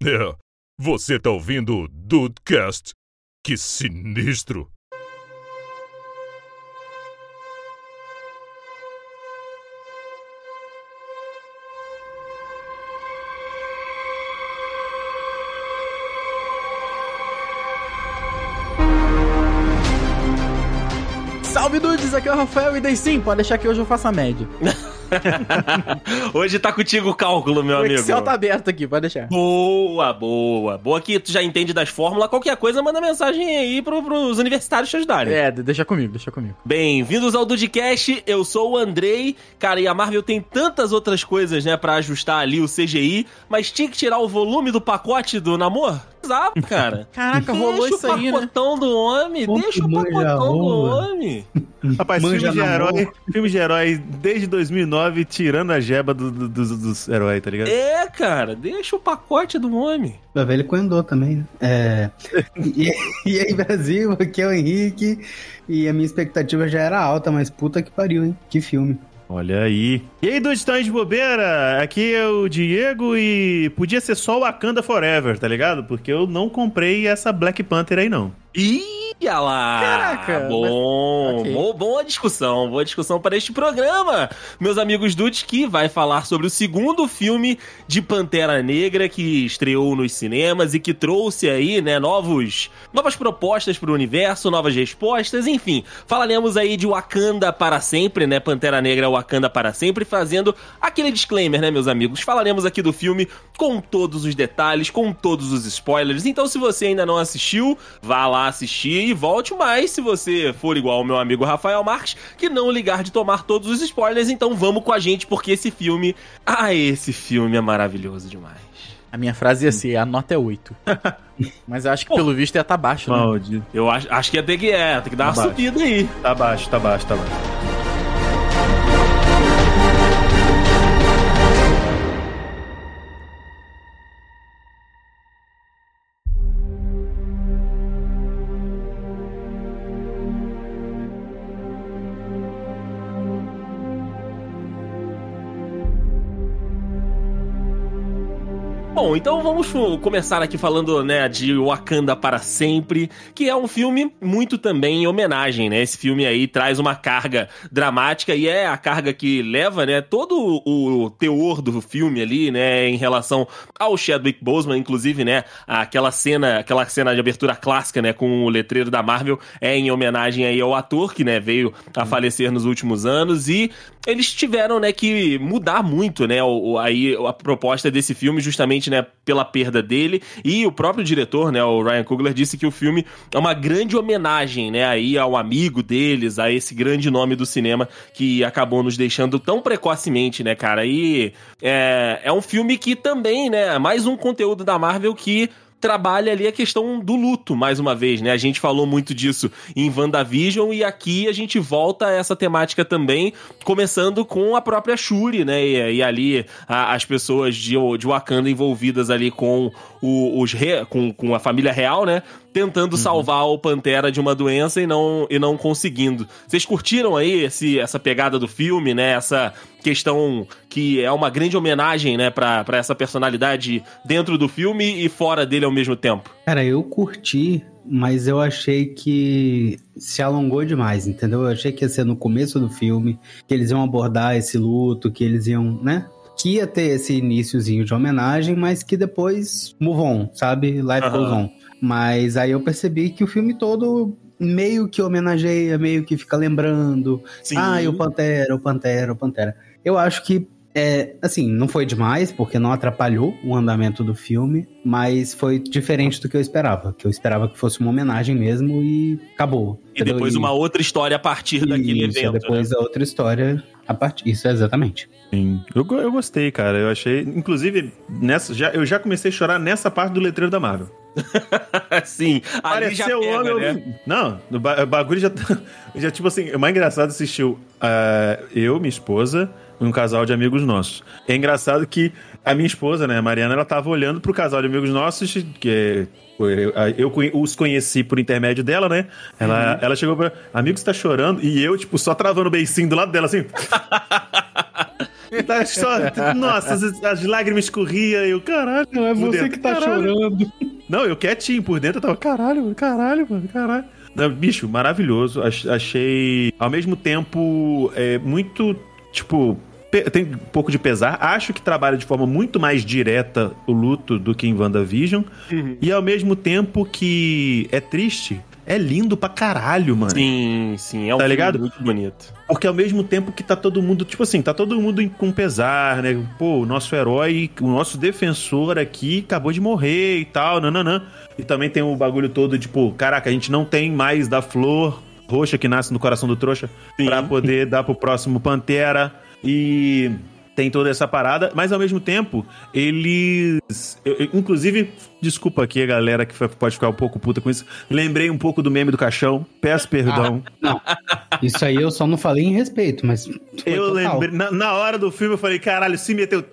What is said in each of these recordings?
É, você tá ouvindo o Dudecast? Que sinistro! Salve dudes, aqui é o Rafael e daí sim, pode deixar que hoje eu faça a média. Hoje tá contigo o cálculo, meu o amigo. Excel tá aberto aqui, pode deixar. Boa, boa. Boa que tu já entende das fórmulas. Qualquer coisa, manda mensagem aí pro, pros universitários te ajudarem. É, deixa comigo, deixa comigo. Bem-vindos ao Dudcast, eu sou o Andrei. Cara, e a Marvel tem tantas outras coisas, né, pra ajustar ali o CGI, mas tinha que tirar o volume do pacote do namoro? Exato, cara. Caraca, rolou deixa isso o aí, né? pacotão do homem, Pô, deixa o pacotão do homem. Rapaz, Manja filmes de, herói, filmes de herói desde 2009, tirando a jeba do- do- dos, dos heróis, tá ligado? É, cara, deixa o pacote do homem. O velho Coendô também, né? É... e, e aí, Brasil, aqui é o Henrique. E a minha expectativa já era alta, mas puta que pariu, hein? Que filme. Olha aí. E aí, dois estão de bobeira? Aqui é o Diego e podia ser só o Wakanda Forever, tá ligado? Porque eu não comprei essa Black Panther aí, não. Ih, olha lá! Caraca, Bom, mas- ok. bo- boa discussão, boa discussão para este programa, meus amigos Dudes, que vai falar sobre o segundo filme de Pantera Negra que estreou nos cinemas e que trouxe aí, né, novos, novas propostas para o universo, novas respostas, enfim. Falaremos aí de Wakanda para sempre, né, Pantera Negra Wakanda para sempre, fazendo aquele disclaimer, né, meus amigos. Falaremos aqui do filme com todos os detalhes, com todos os spoilers. Então, se você ainda não assistiu, vá lá assistir e volte. Mas, se você for igual ao meu amigo Rafael Marques, que não ligar de tomar todos os spoilers, então vamos com a gente, porque esse filme. Ah, esse filme é maravilhoso demais. A minha frase ia ser, a nota é 8. Mas eu acho que pelo visto ia tá baixo, né? Maldito. Eu acho, acho que ia ter que, é, tem que dar uma Abaixo. subida aí. Tá baixo, tá baixo, tá baixo. Bom, então vamos começar aqui falando, né, de Wakanda para sempre, que é um filme muito também em homenagem, né? Esse filme aí traz uma carga dramática e é a carga que leva, né, todo o teor do filme ali, né, em relação ao Chadwick Boseman, inclusive, né, aquela cena, aquela cena de abertura clássica, né, com o letreiro da Marvel é em homenagem aí ao ator que, né, veio a falecer nos últimos anos. E eles tiveram, né, que mudar muito, né, o- aí a proposta desse filme justamente, né, pela perda dele. E o próprio diretor, né, o Ryan Coogler disse que o filme é uma grande homenagem, né, aí ao amigo deles, a esse grande nome do cinema que acabou nos deixando tão precocemente, né, cara, e é, é um filme que também, né, é mais um conteúdo da Marvel que trabalha ali a questão do luto, mais uma vez, né? A gente falou muito disso em WandaVision e aqui a gente volta a essa temática também, começando com a própria Shuri, né? E, e ali a- as pessoas de, de Wakanda envolvidas ali com, o- os re- com, com a família real, né? Tentando salvar o Pantera de uma doença e não, e não conseguindo. Vocês curtiram aí esse, essa pegada do filme, né? Essa questão que é uma grande homenagem, né, pra, pra essa personalidade dentro do filme e fora dele ao mesmo tempo. Cara, eu curti, mas eu achei que se alongou demais, entendeu? Eu achei que ia ser no começo do filme, que eles iam abordar esse luto, que eles iam, né? Que ia ter esse iníciozinho de homenagem, mas que depois move on, sabe? Life Aham. goes on. Mas aí eu percebi que o filme todo meio que homenageia, meio que fica lembrando. Sim. Ah, e o Pantera, o Pantera, o Pantera. Eu acho que, é, assim, não foi demais, porque não atrapalhou o andamento do filme, mas foi diferente do que eu esperava. Que eu esperava que fosse uma homenagem mesmo e acabou. E depois uma outra história a partir daquele Isso, evento. depois né? a outra história a partir. Isso, exatamente. Sim. Eu, eu gostei, cara. Eu achei. Inclusive, nessa, já, eu já comecei a chorar nessa parte do letreiro da Marvel. Sim, ali já Pareceu pega, homem. né? Não, o ba- o bagulho já. tá- já tipo assim, o mais engraçado assistiu ah, eu, minha esposa e um casal de amigos nossos. É engraçado que a minha esposa, né, a Mariana, ela tava olhando pro casal de amigos nossos, que é, eu, eu os conheci por intermédio dela, né? Ela, Uhum. ela chegou pra. Amigo, você tá chorando? E eu, tipo, só travando o beicinho do lado dela, assim. Tá só, nossa, as, as lágrimas escorriam e eu, caralho. Não, é você dentro, que tá caralho. chorando. Não, eu quietinho por dentro, eu tava, caralho, mano, caralho, mano, caralho. Bicho, maravilhoso. Ach- Achei, ao mesmo tempo, é, muito, tipo, tem um pouco de pesar. Acho que trabalha de forma muito mais direta o luto do que em WandaVision. E ao mesmo tempo que é triste, é lindo pra caralho, mano. Sim, sim. É um Tá ligado? muito bonito. Porque ao mesmo tempo que tá todo mundo, tipo assim, tá todo mundo com pesar, né? Pô, o nosso herói, o nosso defensor aqui acabou de morrer e tal, nananã. E também tem o bagulho todo, tipo, caraca, a gente não tem mais da flor roxa que nasce no coração do trouxa pra poder dar pro próximo Pantera. E tem toda essa parada, mas ao mesmo tempo, eles. eu- eu- inclusive, desculpa aqui a galera que pode ficar um pouco puta com isso. Lembrei um pouco do meme do caixão. Peço perdão. Não, isso aí eu só não falei em respeito, mas. Eu total. lembrei. Na, na hora do filme eu falei, caralho, se meteu.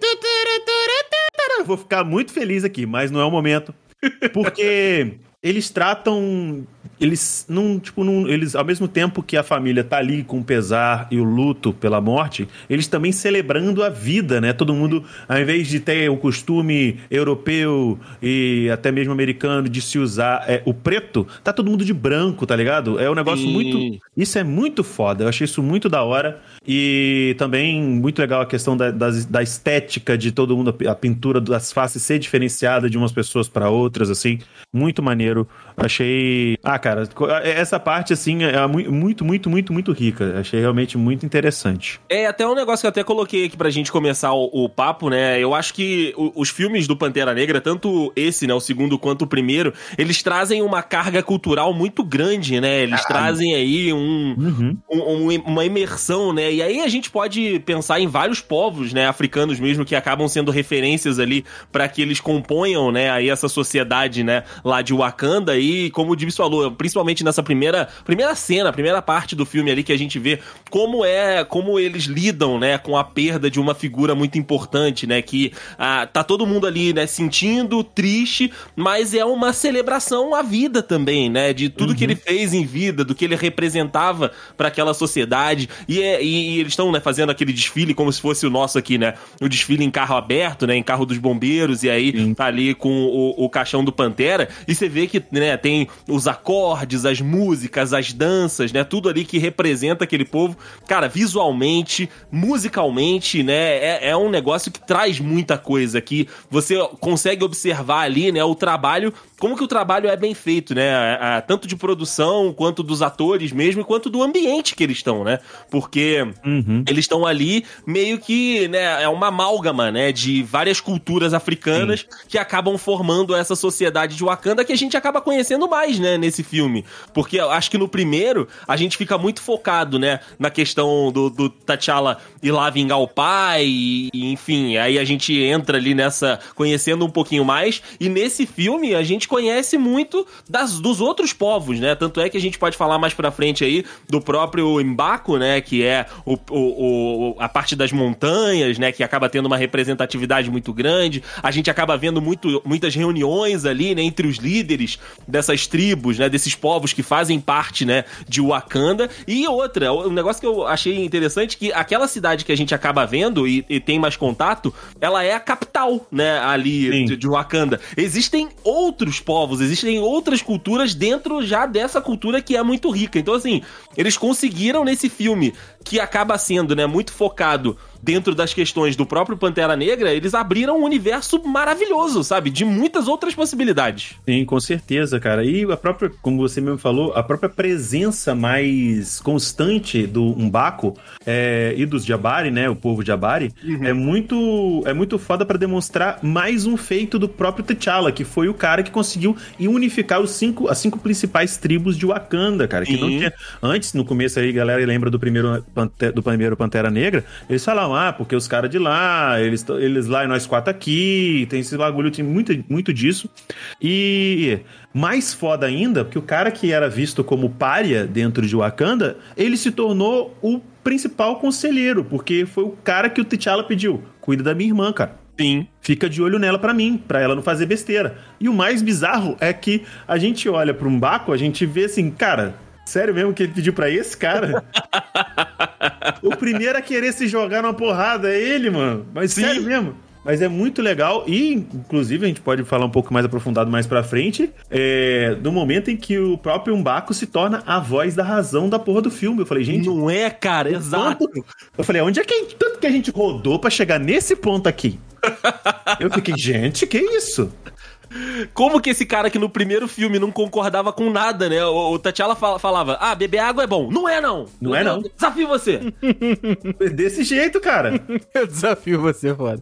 Eu vou ficar muito feliz aqui, mas não é o momento. Porque eles tratam. Eles não, tipo, não, eles, ao mesmo tempo que a família tá ali com o pesar e o luto pela morte, eles também celebrando a vida, né? Todo mundo, ao invés de ter o costume europeu e até mesmo americano de se usar é, o preto, tá todo mundo de branco, tá ligado? É um negócio Sim. muito. Isso é muito foda. Eu achei isso muito da hora. E também muito legal a questão da, das- da estética de todo mundo, a pintura das faces ser diferenciada de umas pessoas para outras, assim. Muito maneiro. Achei. Ah, cara, essa parte, assim, é mu- muito, muito, muito, muito rica. Achei realmente muito interessante. É até um negócio que eu até coloquei aqui pra gente começar o, o papo, né? Eu acho que o- os filmes do Pantera Negra, tanto esse, né, o segundo quanto o primeiro, eles trazem uma carga cultural muito grande, né? Eles trazem aí um, Uhum. um- um- uma imersão, né? E aí a gente pode pensar em vários povos, né, africanos mesmo, que acabam sendo referências ali para que eles componham, né, aí essa sociedade, né, lá de Wakanda e como o Dibs falou, principalmente nessa primeira, primeira cena, primeira parte do filme ali que a gente vê como é, como eles lidam, né, com a perda de uma figura muito importante, né, que ah, tá todo mundo ali, né, sentindo triste, mas é uma celebração à vida também, né, de tudo que ele fez em vida, do que ele representava para aquela sociedade. E, é- e- e eles estão né, fazendo aquele desfile como se fosse o nosso aqui, né? O desfile em carro aberto, né? Em carro dos bombeiros, e aí tá ali com o, o caixão do Pantera. E você vê que né, tem os acordes, as músicas, as danças, né? Tudo ali que representa aquele povo. Cara, visualmente, musicalmente, né? É, é um negócio que traz muita coisa que você consegue observar ali, né? O trabalho, como que o trabalho é bem feito, né? a- a- tanto de produção, quanto dos atores mesmo, quanto do ambiente que eles estão, né? Porque Uhum. eles estão ali meio que, né, é uma amálgama, né, de várias culturas africanas que acabam formando essa sociedade de Wakanda que a gente acaba conhecendo mais, né, nesse filme. Porque eu acho que no primeiro a gente fica muito focado, né, na questão do, do T'Challa ir lá vingar o pai, e, e, enfim, aí a gente entra ali nessa, conhecendo um pouquinho mais, e nesse filme a gente conhece muito das, dos outros povos, né, tanto é que a gente pode falar mais pra frente aí do próprio Embaco, né, que é o, o- o- a parte das montanhas, né, que acaba tendo uma representatividade muito grande. A gente acaba vendo muito, muitas reuniões ali, né, entre os líderes dessas tribos, né, desses povos que fazem parte, né, de Wakanda. E outra, um negócio que eu achei interessante que aquela cidade que a gente acaba vendo e, e tem mais contato, ela é a capital, né, ali de, de Wakanda. Existem outros povos, existem outras culturas dentro já dessa cultura que é muito rica. Então, assim, eles conseguiram nesse filme, que acaba sendo, né, muito focado dentro das questões do próprio Pantera Negra, eles abriram um universo maravilhoso, sabe? De muitas outras possibilidades. Sim, com certeza, cara. E a própria, como você mesmo falou, a própria presença mais constante do Umbaco é, e dos Jabari, né? O povo Jabari, é muito é muito foda pra demonstrar mais um feito do próprio T'Challa, que foi o cara que conseguiu unificar os cinco, as cinco principais tribos de Wakanda, cara. Que não Sim. tinha. Antes, no começo aí, galera lembra do primeiro, Pante- do primeiro Pantera Negra, eles falavam, ah, porque os caras de lá, eles, eles lá e nós quatro aqui, tem esse bagulho, tem muito, muito disso. E mais foda ainda, porque o cara que era visto como pária dentro de Wakanda, ele se tornou o principal conselheiro, porque foi o cara que o T'Challa pediu, cuida da minha irmã, cara. Sim. Fica de olho nela pra mim, pra ela não fazer besteira. E o mais bizarro é que a gente olha pra um Baco, a gente vê assim, cara, sério mesmo que ele pediu pra esse cara? o primeiro a querer se jogar numa porrada é ele, mano. Mas Sim. sério mesmo. Mas é muito legal e, inclusive, a gente pode falar um pouco mais aprofundado mais pra frente, é, do momento em que o próprio Umbaco se torna a voz da razão da porra do filme. Eu falei, gente, Não é, cara, exato. Eu falei, onde é que tanto que a gente rodou pra chegar nesse ponto aqui? Eu fiquei, gente, que isso? Como que esse cara que no primeiro filme não concordava com nada, né? O, o T'Challa falava, ah, beber água é bom. Não é, não. Não é, não. Desafio você. Desse jeito, cara. Eu desafio você, foda.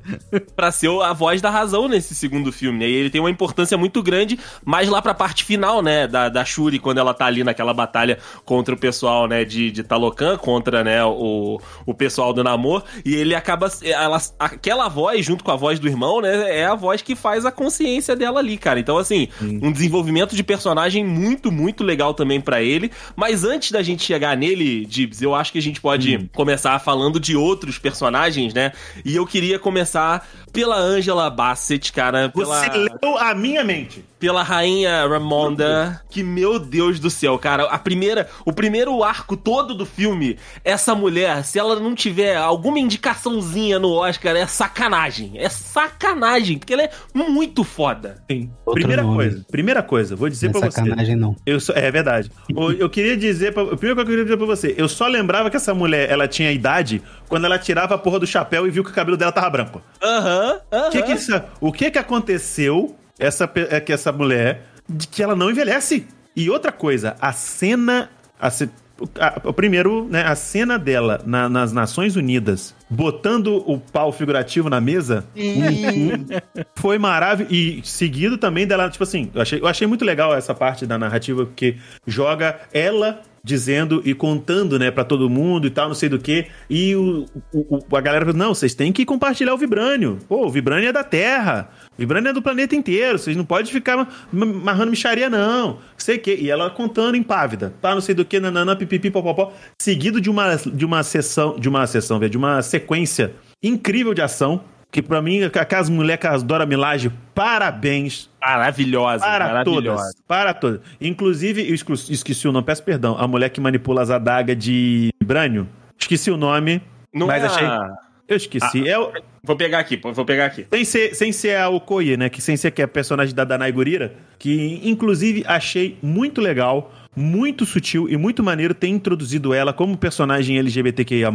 pra ser a voz da razão nesse segundo filme, né? E ele tem uma importância muito grande, mais lá pra parte final, né? Da, da Shuri, quando ela tá ali naquela batalha contra o pessoal, né? De, de Talocan, contra, né? O, o pessoal do Namor. E ele acaba... Ela, aquela voz, junto com a voz do irmão, né? É a voz que faz a consciência dela ali, cara. Então, assim, um desenvolvimento de personagem muito, muito legal também pra ele. Mas antes da gente chegar nele, Dibs, eu acho que a gente pode começar falando de outros personagens, né? E eu queria começar pela Angela Bassett, cara. Pela, Você leu a minha mente. Pela rainha Ramonda. Que, meu Deus do céu, cara. A primeira, o primeiro arco todo do filme, essa mulher, se ela não tiver alguma indicaçãozinha no Oscar, é sacanagem. É sacanagem, porque ela é muito foda. Sim. Outro Primeira nome. coisa, primeira coisa, vou dizer Não é pra você. sacanagem, não. Eu só, é verdade. O- eu queria dizer, pra, o primeiro que eu queria dizer pra você, eu só lembrava que essa mulher, ela tinha idade quando ela tirava a porra do chapéu e viu que o cabelo dela tava branco. Aham, aham. O que que, isso- o que que aconteceu essa, é que essa mulher de que ela não envelhece? E outra coisa, a cena. A, a- o primeiro, né? A cena dela na- nas Nações Unidas, botando o pau figurativo na mesa, foi maravilhoso. E seguido também dela, tipo assim, eu achei, eu achei muito legal essa parte da narrativa, porque joga ela dizendo e contando, né, pra todo mundo e tal, não sei do que. E o, o- a galera falou: não, vocês têm que compartilhar o Vibrânio. Pô, o Vibrânio é da Terra. O Vibrânio é do planeta inteiro. Vocês não podem ficar ma- ma- marrando micharia, não. Sei que. E ela contando impávida. Tá, não sei do que, nananã, pipipi, popopó. Seguido de uma, de uma sessão, de uma sessão, de uma sequência incrível de ação. Que pra mim, aquelas mulheres que as Dora Milaje, parabéns. Maravilhosa, Para maravilhosa. todas. Para todas. Inclusive, eu esqueci o nome, peço perdão. A mulher que manipula as adagas de Brânio. Esqueci o nome. Não Mas é achei- Eu esqueci. É o- Vou pegar aqui, vou pegar aqui. sem, ser, sem ser a Okoye, né? Que sem ser que é a personagem da Danai Gurira. Que, inclusive, achei muito legal, muito sutil e muito maneiro ter introduzido ela como personagem LGBTQIA+.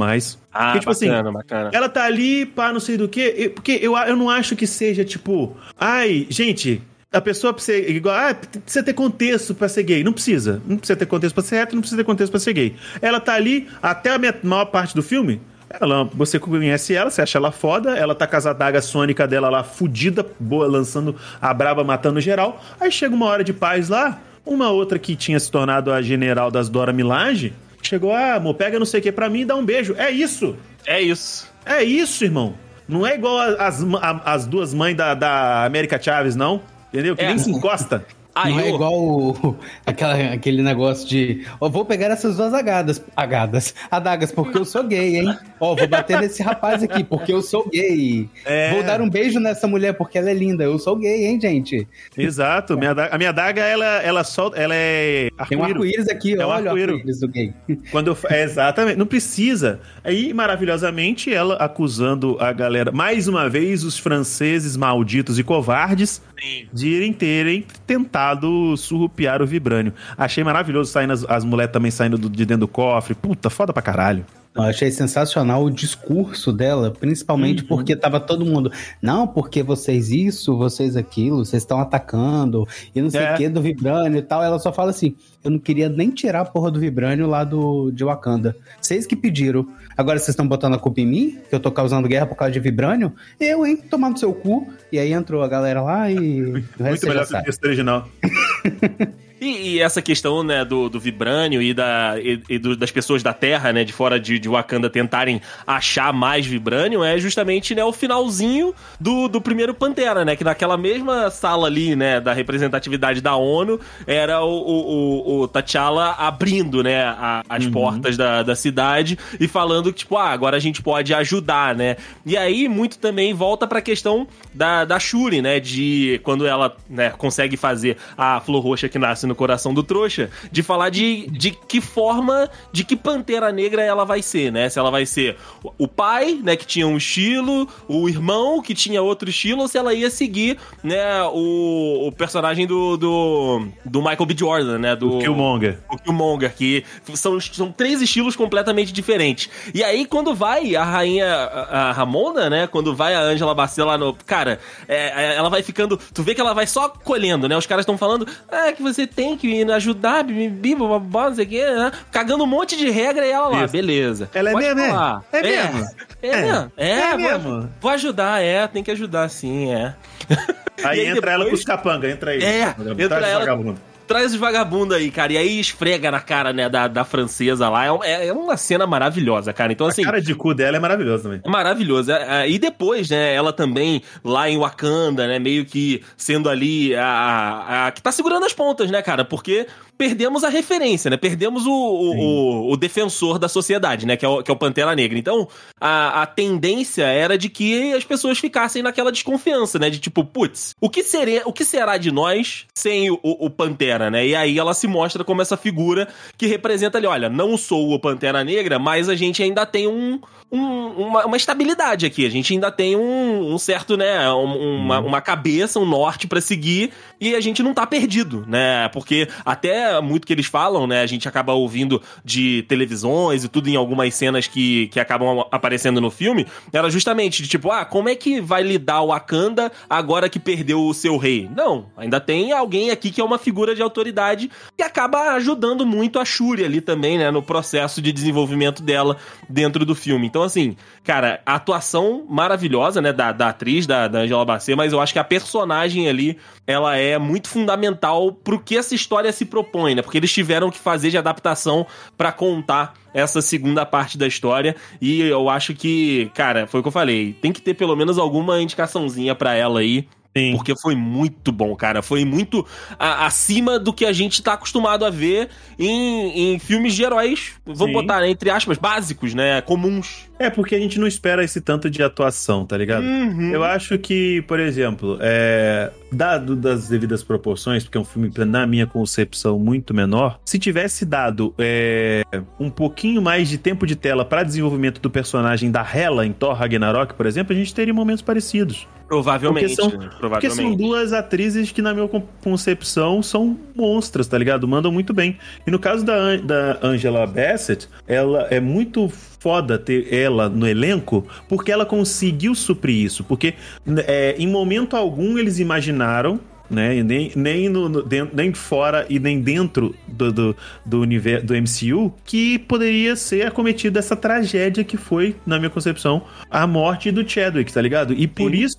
Ah, Porque, tipo assim, bacana, bacana. ela tá ali, pá, não sei do que. Porque eu, eu não acho que seja tipo. Ai, gente. A pessoa precisa. Igual, ah, precisa ter contexto pra ser gay. Não precisa. Não precisa ter contexto pra ser hétero, não precisa ter contexto pra ser gay. Ela tá ali até a maior parte do filme. Ela, você conhece ela, você acha ela foda, ela tá com as adagas sônica dela lá, fudida, boa, lançando a braba, matando geral. Aí chega uma hora de paz lá, uma outra que tinha se tornado a general das Dora Milaje, chegou, ah, amor, pega não sei o que pra mim e dá um beijo. É isso! É isso. É isso, irmão. Não é igual as, a- as duas mães da, da América Chaves, não. Entendeu? Que É. nem se encosta. Aí, não é ô, igual o- aquela, aquele negócio de, ó, vou pegar essas duas agadas, agadas, adagas, porque eu sou gay, hein? Ó, vou bater nesse rapaz aqui, porque eu sou gay. É. Vou dar um beijo nessa mulher, porque ela é linda, eu sou gay, hein, gente? Exato. Minha daga- a minha daga, ela, ela só. Ela é. Tem um arco-íris. aqui, É um olha o arco-íris. do gay. Quando eu, é, exatamente, não precisa. Aí, maravilhosamente, ela acusando a galera, mais uma vez, os franceses malditos e covardes, de irem terem tentado surrupiar o Vibrânio. Achei maravilhoso saindo as, as mulheres também saindo do- de dentro do cofre. Puta, foda pra caralho. Eu achei sensacional o discurso dela, principalmente Uhum. porque tava todo mundo, não, porque vocês isso, vocês aquilo, vocês estão atacando, e não sei É. o que do Vibrânio e tal. Ela só fala assim: eu não queria nem tirar a porra do Vibrânio lá do, de Wakanda. Vocês que pediram. Agora vocês estão botando a culpa em mim, que eu tô causando guerra por causa de Vibrânio? Eu, hein? Tomar no seu cu. E aí entrou a galera lá e. Muito melhor que o texto original. E, e essa questão, né, do, do vibrânio e, da, e, e do- das pessoas da Terra, né, de fora de, de Wakanda tentarem achar mais vibrânio é justamente, né, o finalzinho do, do primeiro Pantera, né, que naquela mesma sala ali, né, da representatividade da ONU, era o, o, o, o T'Challa abrindo, né, a- as portas da, da cidade e falando que, tipo, ah, agora a gente pode ajudar, né. E aí, muito também volta pra questão da, da Shuri, né, de quando ela, né, consegue fazer a flor roxa que nasce no coração do trouxa, de falar de, de que forma, de que Pantera Negra ela vai ser, né? Se ela vai ser o pai, né, que tinha um estilo, o irmão, que tinha outro estilo, ou se ela ia seguir, né, o, o personagem do, do, do Michael B. Jordan, né? Do O Killmonger. o Killmonger, que são, são três estilos completamente diferentes. E aí, quando vai a rainha a Ramona, né? Quando vai a Angela Bassett lá no. Cara, é, é, ela vai ficando. Tu vê que ela vai só colhendo, né? Os caras estão falando, ah, que você tem que ajudar, bibi, babá, não sei o quê, né? Cagando um monte de regra e ela lá, Isso. beleza. Ela é Pode mesmo, é? falar. É mesmo? É, É. mesmo. É, É vou- mesmo. Vou ajudar, é, tem que ajudar sim, é. Aí, aí entra ela com depois- os capanga, entra aí. É, Vagabundo. entra ela- vagabundo. Traz os vagabundos aí, cara. E aí esfrega na cara, né, da, da francesa lá. É, é- é uma cena maravilhosa, cara. Então, assim. A cara de cu dela é maravilhosa também. É maravilhoso. É, é, E depois, né, ela também lá em Wakanda, né, meio que sendo ali a, a- a que tá segurando as pontas, né, cara? Porque perdemos a referência, né? Perdemos o, o, o- o defensor da sociedade, né? Que é o, que é o Pantera Negra. Então, a, a tendência era de que as pessoas ficassem naquela desconfiança, né? De tipo, putz, o que, o que será de nós sem o, o Pantera, né? E aí ela se mostra como essa figura que representa ali, olha, não sou o Pantera Negra, mas a gente ainda tem um, um- uma, uma estabilidade aqui. A gente ainda tem um, um certo, né? um- uma, uma cabeça, um norte pra seguir e a gente não tá perdido, né? Porque até muito que eles falam, né? A gente acaba ouvindo de televisões e tudo em algumas cenas que, que acabam aparecendo no filme. Era justamente de tipo, ah, como é que vai lidar o Wakanda agora que perdeu o seu rei? Não, ainda tem alguém aqui que é uma figura de autoridade que acaba ajudando muito a Shuri ali também, né? No processo de desenvolvimento dela dentro do filme. Então, assim, cara, a atuação maravilhosa, né, da, da atriz, da, da Angela Bassett, mas eu acho que a personagem ali, ela é muito fundamental pro que essa história se propõe, né? Porque eles tiveram que fazer de adaptação pra contar essa segunda parte da história e eu acho que, cara, foi o que eu falei, tem que ter pelo menos alguma indicaçãozinha pra ela aí. Sim. Porque foi muito bom, cara. Foi muito a- acima do que a gente tá acostumado a ver em, em filmes de heróis, vamos botar, né, entre aspas, básicos, né? Comuns. É porque a gente não espera esse tanto de atuação, tá ligado? Uhum. Eu acho que, por exemplo, é, dado das devidas proporções, porque é um filme, na minha concepção, muito menor, se tivesse dado é, um pouquinho mais de tempo de tela para desenvolvimento do personagem da Hela em Thor Ragnarok, por exemplo, a gente teria momentos parecidos. Provavelmente. Porque são- né? Porque Provavelmente. são duas atrizes que, na minha con- concepção, são monstras, tá ligado? Mandam muito bem. E no caso da, An- da Angela Bassett, ela é muito foda ter ela no elenco, porque ela conseguiu suprir isso. Porque é, em momento algum eles imaginaram. Né? Nem, nem, no, no- dentro- nem fora e nem dentro do, do, do universo do MCU que poderia ser acometida essa tragédia que foi, na minha concepção, a morte do Chadwick, tá ligado? E por Sim. isso,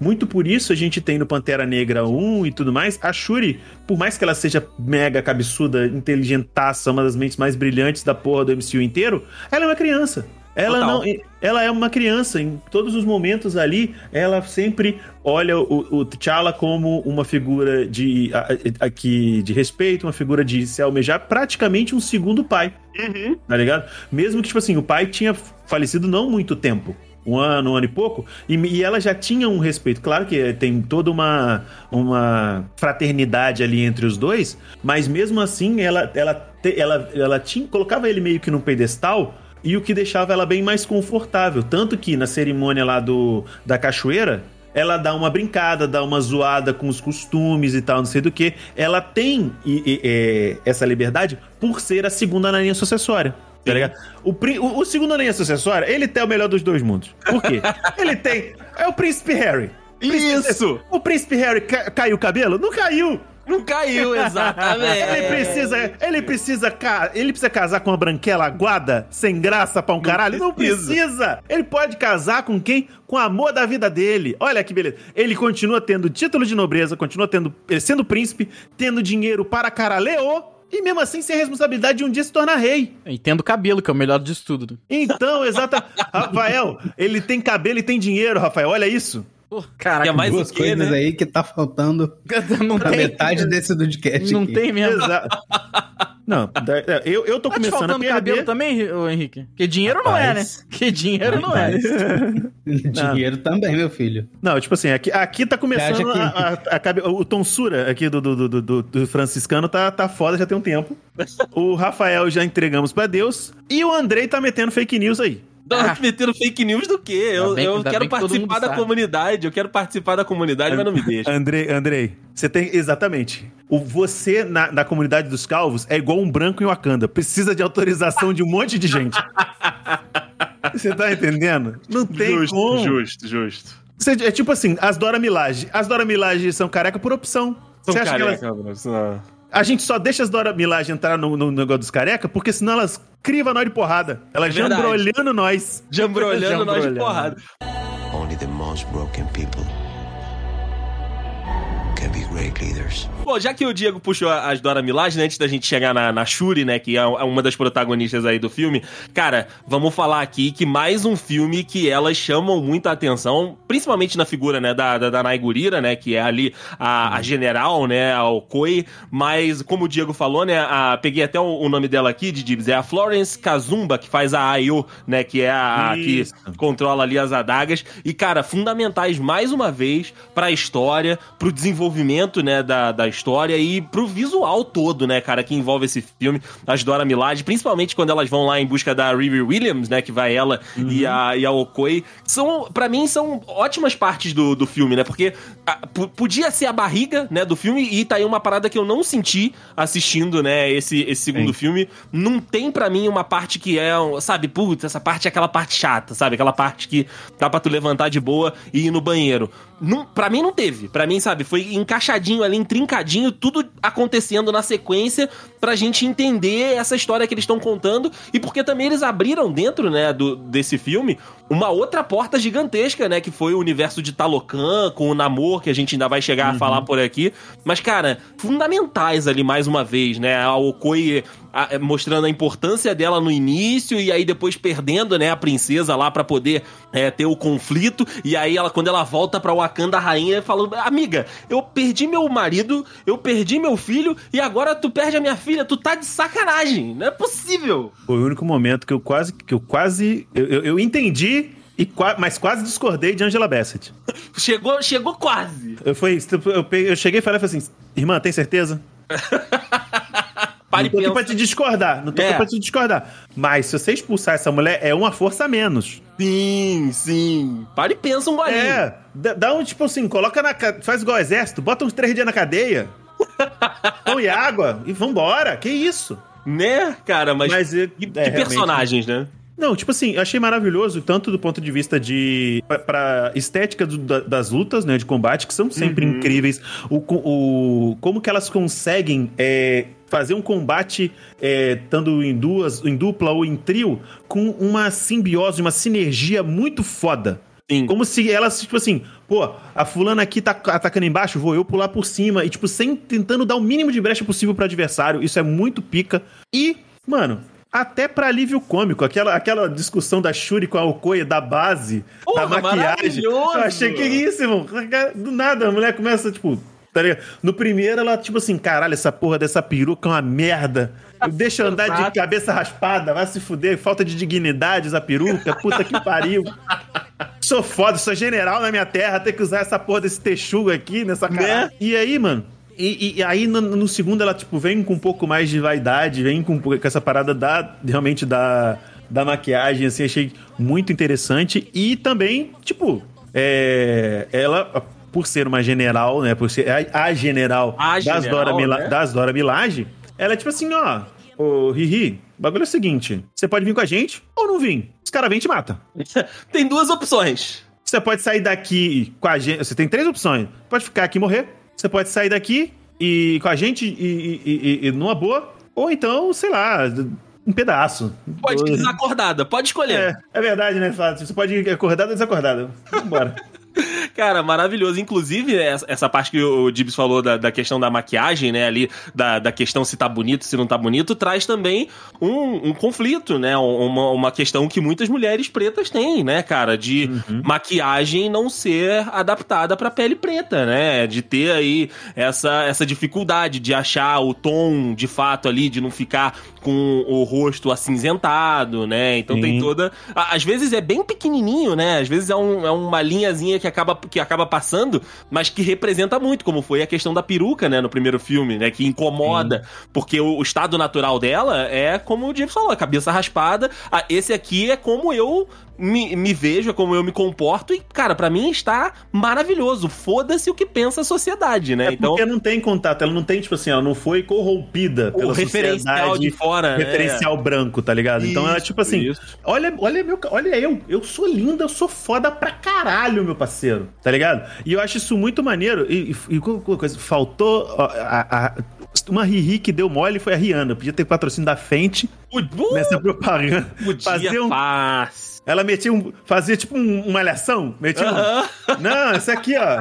muito por isso a gente tem no Pantera Negra 1 e tudo mais, a Shuri, por mais que ela seja mega cabeçuda, inteligentaça, uma das mentes mais brilhantes da porra do MCU inteiro, ela é uma criança. Ela Total. não, ela é uma criança em todos os momentos ali. Ela sempre olha o, o T'Challa como uma figura de a- a- aqui de respeito, uma figura de se almejar, praticamente um segundo pai, Uhum. tá ligado? Mesmo que tipo assim o pai tinha falecido não muito tempo. Um ano, um ano e pouco, e, e ela já tinha um respeito. Claro que tem toda uma, uma fraternidade ali entre os dois, mas mesmo assim ela, ela, ela, ela tinha, colocava ele meio que num pedestal e o que deixava ela bem mais confortável. Tanto que na cerimônia lá do, da cachoeira, ela dá uma brincada, dá uma zoada com os costumes e tal, não sei do que. Ela tem e- e- é, essa liberdade por ser a segunda na linha sucessória. Tá ligado? O, o, o segundo linha sucessória, ele tem o melhor dos dois mundos. Por quê? ele tem. É o príncipe Harry. Príncipe- Isso! O príncipe Harry ca- caiu o cabelo? Não caiu! Não caiu, exatamente. Ele precisa, ele precisa, ele precisa casar com uma branquela aguada, sem graça pra um caralho? Não precisa. precisa. Ele pode casar com quem? Com o amor da vida dele. Olha que beleza. Ele continua tendo título de nobreza, continua tendo, eh, sendo príncipe, tendo dinheiro para caralho, e mesmo assim sem a responsabilidade de um dia se tornar rei. E tendo cabelo, que é o melhor disso tudo. Então, exata. Rafael, ele tem cabelo e tem dinheiro, Rafael. Olha isso. Pô, caraca, É mais Duas o quê, coisas né? aí que tá faltando não pra tem. metade desse podcast Não aqui. tem mesmo. Exato. Não, é, eu, eu tô Tá te começando a faltando cabelo perder. também, ô Henrique? Porque dinheiro não é, né? Rapaz. Que dinheiro não é. Dinheiro também, meu filho. Não, tipo assim, aqui, aqui tá começando que- a, a- a o tonsura aqui do, do, do, do- do franciscano tá, tá foda já tem um tempo. O Rafael já entregamos pra Deus. E o Andrei tá metendo fake news aí. Tá Ah. metendo fake news do quê? Eu, bem- eu quero que participar da sabe. comunidade, eu quero participar da comunidade, mas não me deixa. Andrei, Andrei, você tem. Exatamente. O, você na, na comunidade dos calvos é igual um branco em Wakanda. Precisa de autorização de um monte de gente. Você tá entendendo? Não tem justo, como. justo, justo. Você- é tipo assim, as Dora Milaje. As Dora Milaje são careca por opção. São Você acha que careca, elas, Bruno, senão- A gente só deixa as Dora Milaje entrar no, no negócio dos careca, porque senão elas crivam nós de porrada. Elas É jambrolhando nós. Jambrolhando nós de Jambrolhando. porrada. Only the most broken people Pô, já que o Diego puxou as Dora Milaje, né, antes da gente chegar na, na Shuri, né, que é uma das protagonistas aí do filme, cara, vamos falar aqui que mais um filme que elas chamam muita atenção, principalmente na figura, né, da, da, da Naigurira, né, que é ali a, a general, né, a Okoi, mas como o Diego falou, né, a, peguei até o, o nome dela aqui, de Dibs, é a Florence Kazumba, que faz a Ayo, né, que é a, a que controla ali as adagas. E, cara, fundamentais mais uma vez pra história, pro desenvolvimento, né, da, da história e pro visual todo, né, cara, que envolve esse filme. As Dora Milaje, principalmente quando elas vão lá em busca da Riri Williams, né, que vai ela e, a, e a Okoi. São, para mim, são ótimas partes do, do filme, né, porque ah, p- podia ser a barriga, né, do filme e tá aí uma parada que eu não senti assistindo, né, esse, esse segundo Sim. filme. Não tem pra mim uma parte que é, sabe, putz, essa parte é aquela parte chata, sabe? Aquela parte que dá pra tu levantar de boa e ir no banheiro. Não, pra mim não teve. Pra mim, sabe, foi encaixadinho ali, intrincadinho, tudo acontecendo na sequência pra gente entender essa história que eles estão contando e porque também eles abriram dentro, né, do, desse filme uma outra porta gigantesca, né, que foi o universo de Talocan com o Namor, que a gente ainda vai chegar a falar por aqui. Mas, cara, fundamentais ali mais uma vez, né? A Okoi a- mostrando a importância dela no início e aí depois perdendo, né, a princesa lá pra poder é, ter o conflito e aí ela quando ela volta pra Wakanda a rainha falando: "Amiga, eu perdi meu marido, eu perdi meu filho e agora tu perde a minha filha, tu tá de sacanagem. Não é possível". Foi o único momento que eu quase. Que eu quase. Eu, eu- eu entendi, e qua- mas quase discordei de Angela Bassett. Chegou, chegou quase. Eu, foi, eu, eu cheguei e falei assim: irmã, tem certeza? Pare não tô aqui pensa. pra te discordar, não tô É. aqui pra te discordar. Mas se você expulsar essa mulher, é uma força a menos. Sim, sim. Para e pensa um golinho. É, dá, dá um tipo assim, coloca na. Faz igual ao exército, bota uns três dias na cadeia. Pão e água e vambora. Que isso? Né, cara, mas, Mas, é, que, é, personagens, né? Não, tipo assim, eu achei maravilhoso, tanto do ponto de vista de. pra, pra estética do- da- das lutas, né, de combate, que são sempre Uhum. incríveis. O, o, como que elas conseguem é, fazer um combate, é, estando em duas, em dupla ou em trio, com uma simbiose, uma sinergia muito foda. Sim. Como se elas, tipo assim, pô, a fulana aqui tá atacando embaixo, vou eu pular por cima. E, tipo, sem tentando dar o mínimo de brecha possível pro adversário. Isso é muito pica. E, mano, até pra alívio cômico, aquela, aquela discussão da Shuri com a Okoye, da base, Porra, da maquiagem. Eu achei que isso, irmão. Do nada, a mulher começa, tipo. Tá ligado? No primeiro, ela, tipo assim, caralho, essa porra dessa peruca é uma merda. Deixa eu andar de cabeça raspada, vai se fuder, falta de dignidade essa peruca, puta que pariu. Sou foda, sou general na minha terra, ter que usar essa porra desse texugo aqui nessa cara. Né? E aí, mano, e, e aí no, no segundo ela, tipo, vem com um pouco mais de vaidade, vem com, com essa parada da, realmente da, da maquiagem, assim, achei muito interessante. E também, tipo, é, ela, por ser uma general, né, por ser a, a general, A das, general, Dora Mila, né? das Dora Milaje, ela é tipo assim, ó, ô Riri, o bagulho é o seguinte, você pode vir com a gente ou não vir. Os caras vêm e te matam. Tem duas opções. Você pode sair daqui com a gente. Você tem três opções. Pode ficar aqui e morrer. Você pode sair daqui e com a gente e, e, e- e numa boa. Ou então, sei lá, um pedaço. Pode ir desacordada, pode escolher. É, é verdade, né, Fábio? Você pode ir acordado ou desacordado. Vambora. Cara, maravilhoso. Inclusive, essa essa parte que o Dibs falou da, da questão da maquiagem, né? Ali, da, da questão se tá bonito, se não tá bonito, traz também um, um conflito, né? Uma, uma questão que muitas mulheres pretas têm, né, cara? De maquiagem não ser adaptada pra pele preta, né? De ter aí essa, essa dificuldade de achar o tom de fato ali, de não ficar com o rosto acinzentado, né? Então tem Sim. toda. a- Às vezes é bem pequenininho, né? Às vezes é, um- é uma linhazinha que acaba, que acaba passando, mas que representa muito, como foi a questão da peruca, né? No primeiro filme, né? Que incomoda, porque o, o estado natural dela é como o James falou, a cabeça raspada. Ah, esse aqui é como eu me, me vejo, é como eu me comporto, e, cara, pra mim está maravilhoso. Foda-se o que pensa a sociedade, né? É porque não tem contato, ela não tem, tipo assim, ela não foi corrompida o pela referencial sociedade, de fora, né? referencial branco, tá ligado? então ela, Isso, tipo assim, isso. olha, olha, meu, olha eu, eu sou linda, eu sou foda pra caralho, meu parceiro, tá ligado? E eu acho isso muito maneiro. E, e, e coisa, faltou ó, a, a- uma Riri que deu mole foi a Rihanna. Podia ter patrocínio da Fenty Uh, nessa propaganda. podia Fazer um, faz. Ela metia um. Fazia tipo um, uma malhação. Metia um. Aham. Não, esse aqui, ó.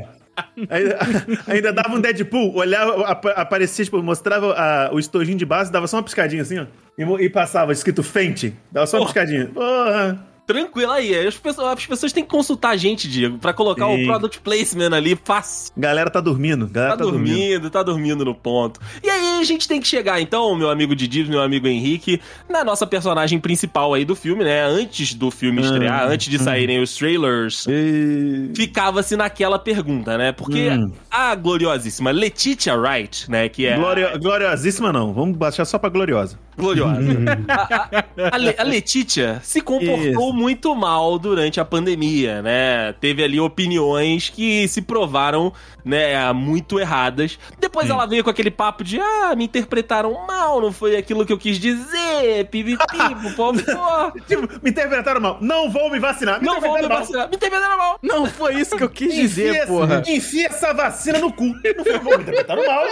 Aí- ainda dava um Deadpool, olhava, ap- aparecia, tipo, mostrava a- o estojinho de base, dava só uma piscadinha assim, ó. E, e passava escrito Fenty. Dava só uma Porra. piscadinha. Porra. Tranquilo aí. As pessoas, as pessoas têm que consultar a gente, Diego, pra colocar Sim. o product placement ali fácil. Galera tá dormindo. Galera Tá tá, dormindo. dormindo, tá dormindo no ponto. E aí a gente tem que chegar, então, meu amigo Didi, meu amigo Henrique, na nossa personagem principal aí do filme, né? Antes do filme estrear, Hum, antes de saírem os trailers, E... ficava-se naquela pergunta, né? Porque Hum. a gloriosíssima Letitia Wright, né? Que é Glorio- Gloriosíssima não. Vamos baixar só pra gloriosa. gloriosa. a, a- a Le- a Letitia se comportou Isso. Muito mal durante a pandemia, né? Teve ali opiniões que se provaram, né, muito erradas. Depois Sim. ela veio com aquele papo de, ah, me interpretaram mal, não foi aquilo que eu quis dizer, pipipi, favor. Tipo, me interpretaram mal. Não vou me vacinar. Me Não vou me mal. vacinar. Me interpretaram mal. Não foi isso que eu quis Enfia dizer, essa- porra. Enfia essa vacina no cu. Não foi bom, me interpretaram mal.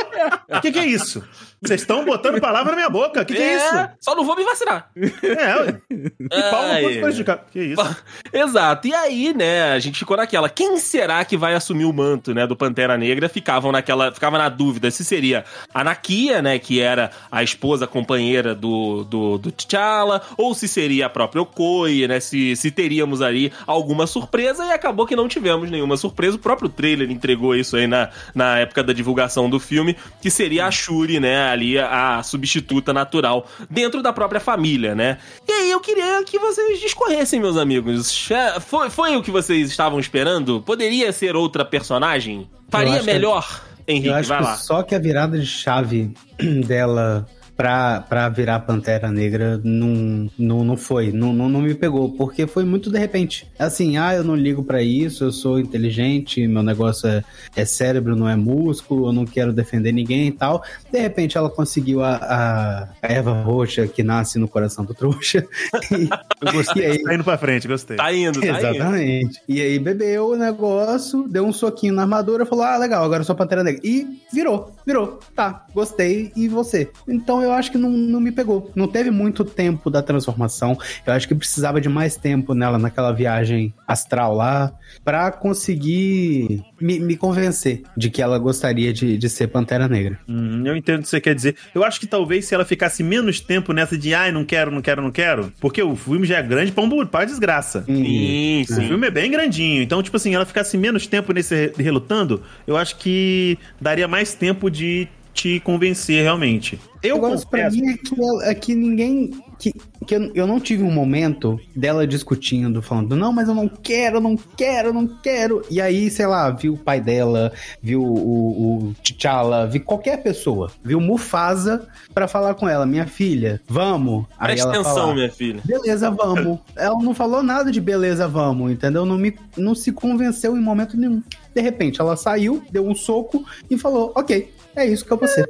O que, que é isso? Vocês estão botando palavra na minha boca. O que, que é isso? Só não vou me vacinar. É. E pau não Ai, pode prejudicar. Que isso? Exato. E aí, né, a gente ficou naquela. Quem será que vai assumir o manto, né, do Pantera Negra? Ficavam naquela. Ficava na dúvida se seria a Nakia, né, que era a esposa companheira do, do, do T'Challa, ou se seria a própria Okoye, né? Se, se teríamos ali alguma surpresa, e acabou que não tivemos nenhuma surpresa. O próprio trailer entregou isso aí na, na época da divulgação do filme, que seria a Shuri, né? Ali a substituta natural dentro da própria família, né? E aí eu queria que vocês discorressem, meus amigos. Foi, foi o que vocês estavam esperando? Poderia ser outra personagem? Faria acho que- melhor? Henrique, Eu acho vai que lá. só que a virada de chave dela pra, pra virar Pantera Negra não, não, não foi, não, não, não me pegou, porque foi muito de repente. Assim, ah, eu não ligo pra isso, eu sou inteligente, meu negócio é, é cérebro, não é músculo, eu não quero defender ninguém e tal. De repente ela conseguiu a, a, a erva roxa que nasce no coração do trouxa. E, Eu gostei. aí, Tá indo pra frente, gostei. Tá indo, tá indo. Exatamente. E aí bebeu o negócio, deu um soquinho na armadura, falou: Ah, legal, agora eu sou Pantera Negra. E virou, virou. Tá, gostei. E você? Então eu acho que não, não me pegou. Não teve muito tempo da transformação. Eu acho que precisava de mais tempo nela, naquela viagem astral lá, pra conseguir me, me convencer de que ela gostaria de, de ser Pantera Negra. Hum, eu entendo o que você quer dizer. Eu acho que talvez se ela ficasse menos tempo nessa de ai, não quero, não quero, não quero, porque o filme já é grande pra um pra desgraça. Sim, O sim. filme é bem grandinho, então, tipo assim, ela ficasse menos tempo nesse re- relutando, eu acho que daria mais tempo de te convencer realmente. Eu o negócio pra mim é que, ela- é que ninguém. Que, que eu, eu não tive um momento dela discutindo, falando, não, mas eu não quero, eu não quero, eu não quero. E aí, sei lá, viu o pai dela, viu o, o T'Challa, viu qualquer pessoa, viu Mufasa pra falar com ela, minha filha, vamos. Aí Presta ela atenção, fala, minha filha. Beleza, vamos. Ela não falou nada de beleza, vamos, entendeu? Não, me, não se convenceu em momento nenhum. De repente, ela saiu, deu um soco e falou: Ok, é isso que eu vou ser.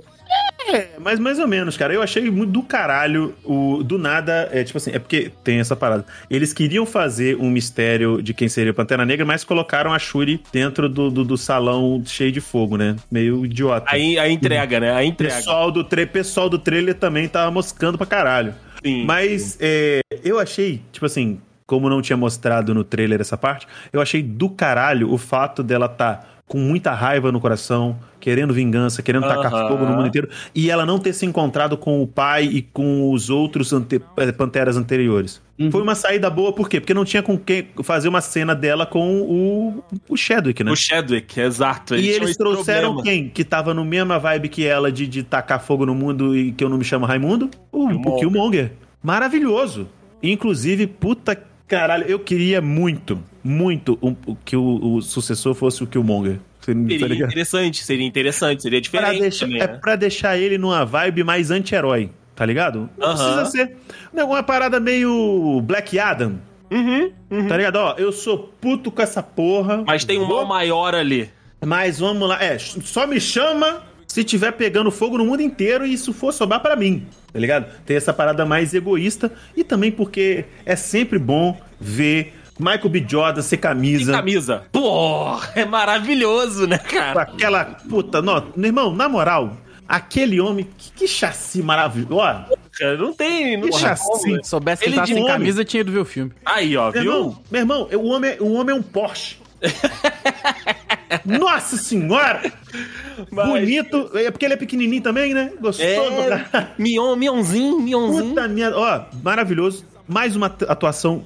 É, mas mais ou menos, cara. Eu achei muito do caralho o do nada. É tipo assim, é porque tem essa parada. Eles queriam fazer um mistério de quem seria Pantera Negra, mas colocaram a Shuri dentro do, do, do salão cheio de fogo, né? Meio idiota. Aí a entrega, né? A entrega. pessoal do, tra pessoal do trailer também tava moscando pra caralho. Sim. Mas é, eu achei, tipo assim, como não tinha mostrado no trailer essa parte, eu achei do caralho o fato dela tá com muita raiva no coração, querendo vingança, querendo tacar Aham. fogo no mundo inteiro, e ela não ter se encontrado com o pai e com os outros ante- eh, panteras anteriores. Uhum. Foi uma saída boa, por quê? Porque não tinha com quem fazer uma cena dela com o, o Chadwick, né? O Chadwick, exato. E tinham eles trouxeram problema. quem? Que tava no mesma vibe que ela de, de tacar fogo no mundo e que eu não me chamo Raimundo? O, o. Killmonger. Maravilhoso. Inclusive, puta caralho, eu queria muito, muito um- que o, o sucessor fosse o Killmonger. Tá Seria ligado? interessante, seria interessante, seria Pra diferente deixar, também, é né? pra deixar ele numa vibe mais anti-herói, tá ligado? Não Aham. precisa ser né, uma parada meio Black Adam, Uhum, uhum. tá ligado? Ó, eu sou puto com essa porra. Mas tem um mal maior ali. Mas vamos lá. É, só me chama se tiver pegando fogo no mundo inteiro e isso for sobrar pra mim. Tá ligado? Tem essa parada mais egoísta e também porque é sempre bom ver Michael B. Jordan ser E camisa. camisa. Pô, é maravilhoso, né, Com cara? aquela puta. Não, meu irmão, na moral, aquele homem, que, que chassi maravilhoso. Ó, Cara, Não tem. Não que chassi. como. Se soubesse que Ele de sem homem. camisa, tinha ido ver o filme. Aí, ó, Meu viu? irmão, meu irmão, o homem, o homem é um Porsche. Nossa senhora! Mas- Bonito. É porque ele é pequenininho também, né? Gostoso. É. Mion, Mionzinho, Mionzinho. Puta merda. Ó, maravilhoso. Mais uma atuação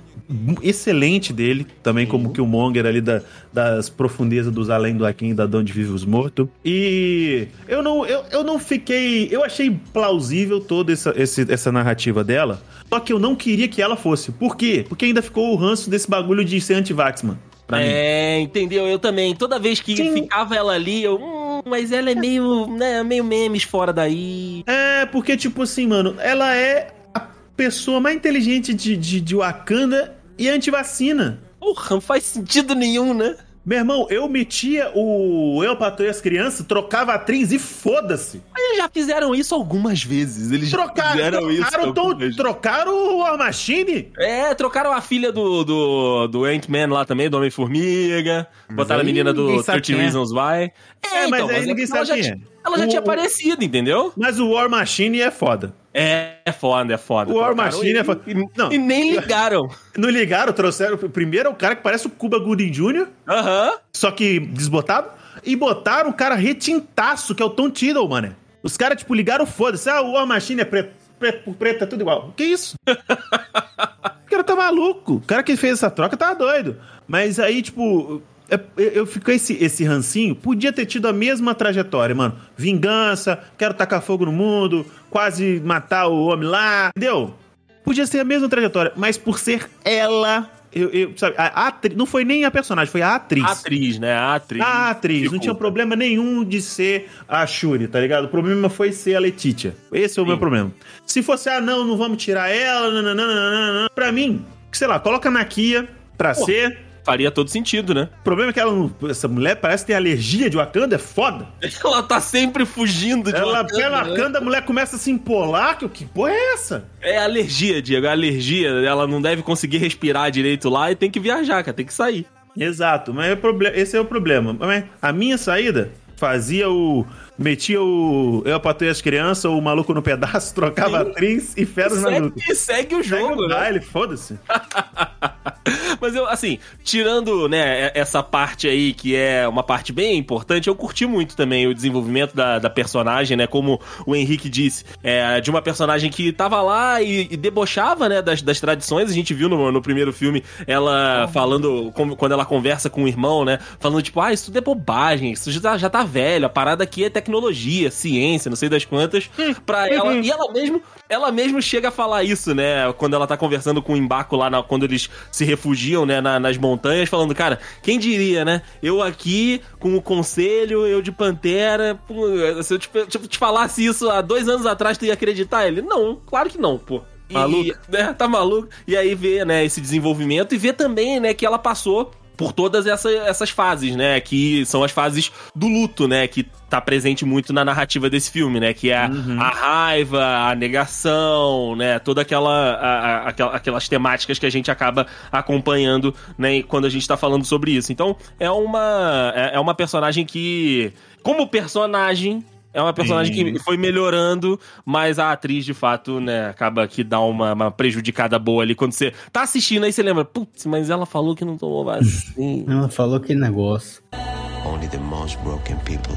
excelente dele, também como Killmonger ali da, das profundezas dos além do Aquim, da de onde vive os mortos. E eu não, eu, eu não fiquei. Eu achei plausível toda essa, esse- essa narrativa dela. Só que eu não queria que ela fosse. Por quê? Porque ainda ficou o ranço desse bagulho de ser anti-vax, mano. Mim. É, entendeu? Eu também. Toda vez que Sim. ficava ela ali, eu. Hum, mas ela é meio, né, meio memes fora daí. É, porque, tipo assim, mano, ela é a pessoa mais inteligente de, de, de Wakanda e anti-vacina. Porra, não faz sentido nenhum, né? Meu irmão, eu metia o Eu Patrulho as Crianças, trocava atriz e foda-se. Eles já fizeram isso algumas vezes. Eles já Trocaram, fizeram isso. trocaram, algumas tom- vezes. trocaram o War Machine. É, trocaram a filha do, do, do Ant-Man lá também, do Homem-Formiga. Botaram a menina do sabe 30 quem é. Reasons Why. É, mas aí é ninguém ela sabe já quem tinha- é. Ela já O- tinha aparecido, entendeu? Mas o War Machine é foda. É, é foda, é foda. O War Machine é foda. E, Não. e nem ligaram. Não ligaram, trouxeram. Primeiro é o cara que parece o Cuba Gooding Jr., Aham. só que desbotado. E botaram o cara retintaço, que é o Tom Tiddle, mano. Os caras, tipo, ligaram foda-se. Ah, o War Machine é preto, preto por preto, é tudo igual. Que isso? o cara tá maluco. O cara que fez essa troca tá doido. Mas aí, tipo, eu, eu fico esse, esse rancinho. Podia ter tido a mesma trajetória, mano. Vingança, quero tacar fogo no mundo, quase matar o homem lá. Entendeu? Podia ser a mesma trajetória, mas por ser ela. Eu, eu- sabe, a, não foi nem a personagem, foi a atriz. A atriz, né? A atriz. A atriz, não tinha problema nenhum de ser a Shuri, tá ligado? O problema foi ser a Letitia. Esse é o Sim. meu problema. Se fosse, ah, não, não vamos tirar ela, nananana, pra mim, sei lá, coloca na Kia pra Pô. ser. Faria todo sentido, né? O problema é que ela não, essa mulher parece ter alergia de Wakanda, é foda. Ela tá sempre fugindo de ela Wakanda, pela né? Wakanda, a mulher começa a se empolar, que, que porra é essa? É alergia, Diego, é alergia. Ela não deve conseguir respirar direito lá e tem que viajar, cara, tem que sair. Exato, mas é o esse é o problema. A minha saída fazia o. Metia o. Eu patrulhei as crianças, o maluco no pedaço, trocava Sim. atriz e feras na luta. Segue, segue o Segue jogo, o né? baile, foda-se. Mas eu, assim, tirando, né, essa parte aí, que é uma parte bem importante, eu curti muito também o desenvolvimento da, da personagem, né? Como o Henrique disse, é, de uma personagem que tava lá e, e debochava, né, das, das tradições. A gente viu no, no primeiro filme ela falando, como- quando ela conversa com o irmão, né? Falando, tipo, ah, isso tudo é bobagem, isso já, já tá velho, a parada aqui é tecnologia, ciência, não sei das quantas. Pra ela. E ela mesmo, ela mesmo chega a falar isso, né? Quando ela tá conversando com o Embaco lá, na- quando eles se refugiam, né, na- nas montanhas, falando, cara, quem diria, né? Eu aqui com o conselho, eu de Pantera, pô, se eu te, te, te falasse isso há dois anos atrás, tu ia acreditar? Ele, não, claro que não, pô. E- Maluco. né, tá maluco. E aí vê, né, esse desenvolvimento e vê também, né, que ela passou por todas essa- essas fases, né? Que são as fases do luto, né? Que tá presente muito na narrativa desse filme, né? Que é a- a raiva, a negação, né? Toda aquela, a- a- aquela- aquelas temáticas que a gente acaba acompanhando, né? Quando a gente tá falando sobre isso. Então, é uma, é é uma personagem que, como personagem, É uma personagem Sim. que foi melhorando, mas a atriz, de fato, né, acaba que dá uma, uma prejudicada boa ali. Quando você tá assistindo, aí você lembra, putz, mas ela falou que não tomou vacina. Ela falou aquele negócio. Only the most broken people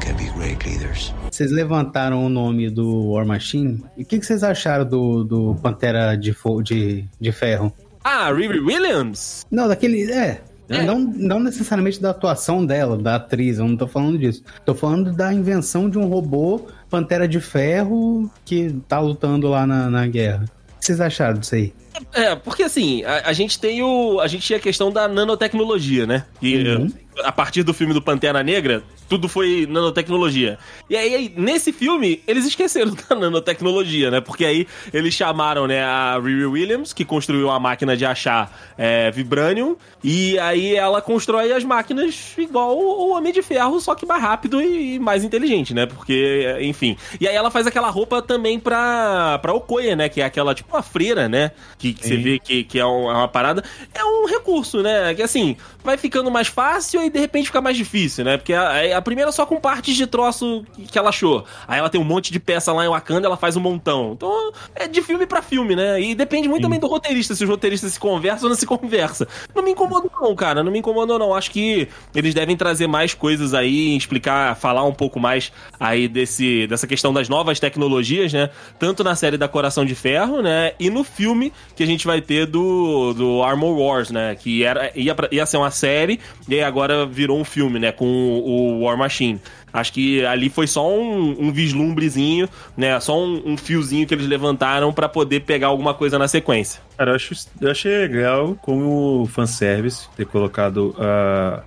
can be great leaders. Vocês levantaram o nome do War Machine. E o que, que vocês acharam do, do Pantera de, de, de Ferro? ah, Riri Williams? Não, daquele. É. É. Não, não necessariamente da atuação dela, da atriz, eu não tô falando disso. Tô falando da invenção de um robô Pantera de Ferro que tá lutando lá na, na guerra. O que vocês acharam disso aí? É, porque assim, a, a gente tem o. A gente tinha a questão da nanotecnologia, né? E Uhum. a partir do filme do Pantera Negra, tudo foi nanotecnologia. E aí, aí, nesse filme, eles esqueceram da nanotecnologia, né? Porque aí eles chamaram, né, a Riri Williams, que construiu a máquina de achar é, Vibranium, e aí ela constrói as máquinas igual o Homem de Ferro, só que mais rápido e mais inteligente, né? Porque, enfim. E aí ela faz aquela roupa também pra, pra Okoye, né? Que é aquela, tipo, uma freira, né? Que, que você vê que, que é, um- é uma parada. É um recurso, né? Que assim, vai ficando mais fácil e de repente fica mais difícil, né? Porque a, a primeira só com partes de troço que- ela achou. Aí ela tem um monte de peça lá em Wakanda, ela faz um montão. Então é de filme pra filme, né? E depende muito também do roteirista, se os roteiristas se conversam ou não se conversa. Não me incomodou não, cara. Não me incomodou não. Acho que eles devem trazer mais coisas aí, explicar, falar um pouco mais aí desse, dessa questão das novas tecnologias, né? Tanto na série da Coração de Ferro, né? E no filme que a gente vai ter do, do Armor Wars, né? Que era, ia, pra- ia ser uma série e agora virou um filme, né? Com o War Machine. Acho que ali foi só um, um vislumbrezinho, né? Só um, um fiozinho que eles levantaram pra poder pegar alguma coisa na sequência. Cara, eu, acho, eu achei legal como fanservice ter colocado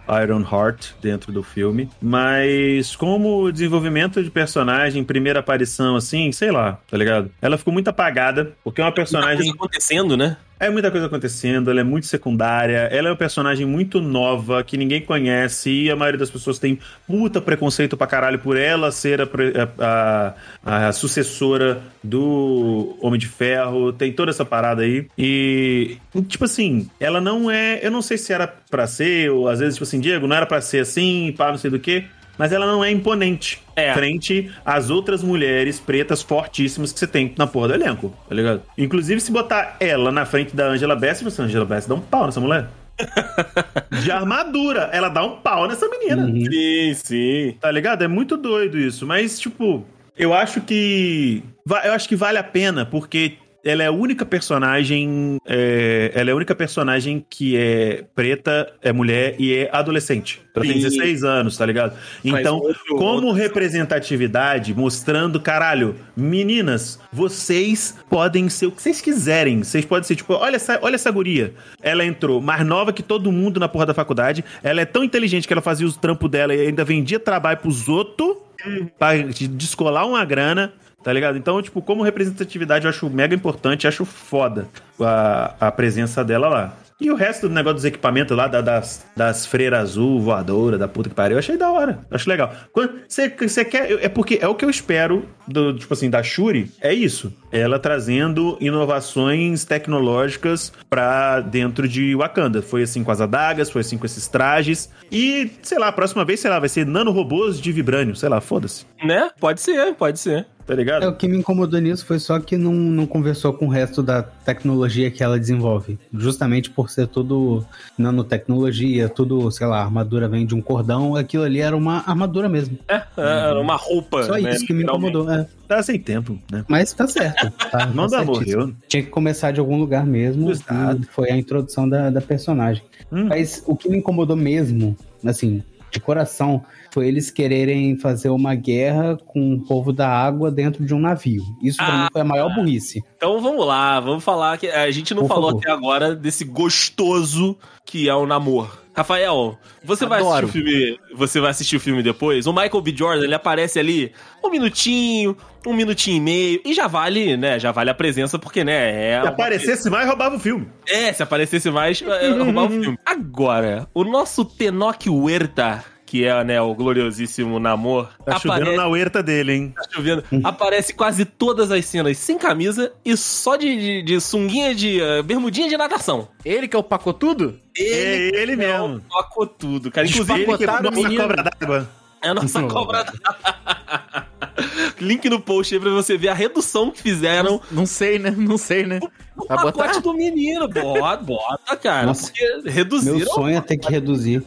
a Iron Heart dentro do filme, mas como desenvolvimento de personagem, primeira aparição, assim, sei lá, tá ligado? Ela ficou muito apagada, porque é uma personagem. coisa acontecendo, né? É muita coisa acontecendo, ela é muito secundária, ela é uma personagem muito nova, que ninguém conhece, e a maioria das pessoas tem puta preconceito pra caralho por ela ser a, a- a- a sucessora do Homem de Ferro, tem toda essa parada aí. E, tipo assim, ela não é. Eu não sei se era pra ser, ou às vezes, tipo assim, Diego, não era pra ser assim, pá, não sei do que. Mas ela não é imponente É. frente às outras mulheres pretas fortíssimas que você tem na porra do elenco, tá ligado? Inclusive, se botar ela na frente da Angela Bassett, você, Angela Bassett dá um pau nessa mulher. De armadura, ela dá um pau nessa menina. Sim, sim. Tá ligado? É muito doido isso. Mas, tipo, eu acho que. Eu acho que vale a pena, porque ela é a única personagem. é, ela é a única personagem que é preta, é mulher e é adolescente. Ela tem Sim. 16 anos, tá ligado? Então, outro- como representatividade, mostrando, caralho, meninas, vocês podem ser o que vocês quiserem. Vocês podem ser, tipo, olha essa, olha essa guria. Ela entrou mais nova que todo mundo na porra da faculdade. Ela é tão inteligente que ela fazia os trampos dela e ainda vendia trabalho pros outros pra de- descolar uma grana. Tá ligado? Então, tipo, como representatividade, eu acho mega importante, acho foda a, a presença dela lá. E o resto do negócio dos equipamentos lá, da- das, das freiras azul, voadora, da puta que pariu, eu achei da hora. Acho legal. Você quer. É porque é o que eu espero, do, tipo assim, da Shuri, é isso. Ela trazendo inovações tecnológicas pra dentro de Wakanda. Foi assim com as adagas, foi assim com esses trajes. E, sei lá, a próxima vez, sei lá, vai ser nanorobôs de vibrânio. Sei lá, foda-se. Né? Pode ser, pode ser. Tá ligado? É, o que me incomodou nisso foi só que não, não conversou com o resto da tecnologia que ela desenvolve. Justamente por ser tudo nanotecnologia, tudo, sei lá, a armadura vem de um cordão, aquilo ali era uma armadura mesmo. É, era uma roupa. Só né, isso que me incomodou. é. Tá sem tempo, né? Mas tá certo. Tá, Não tá dá, morreu. Tinha que começar de algum lugar mesmo. Foi a introdução da, da personagem. Hum. Mas o que me incomodou mesmo, assim, de coração, foi eles quererem fazer uma guerra com o povo da água dentro de um navio. Isso pra Ah. mim foi a maior burrice. Então vamos lá, vamos falar que a gente não Por falou favor. até agora desse gostoso que é o namoro. Rafael, você vai Adoro. assistir o filme, você vai assistir o filme depois? O Michael B. Jordan, ele aparece ali um minutinho, um minutinho e meio e já vale, né, já vale a presença porque, né, é Se aparecesse mais, roubava o filme. É, se aparecesse mais, é, roubar o filme. Agora, o nosso Tenoch Huerta, que é, né, o gloriosíssimo Namor, Tá chovendo na huerta dele, hein? Tá chovendo. Aparece quase todas as cenas sem camisa e só de, de, de sunguinha de eh, bermudinha de natação. Ele que é o pacotudo? É ele é mesmo. o Tocou tudo, cara. Inclusive, Ele que come o uma menino. cobra d'água. É a nossa cobra d'água. Link no post aí pra você ver a redução que fizeram Não sei, né? Não sei, né? no Vai pacote botar? do menino. Bota, bota, cara. Nossa, porque reduziram. Meu sonho é ter que reduzir.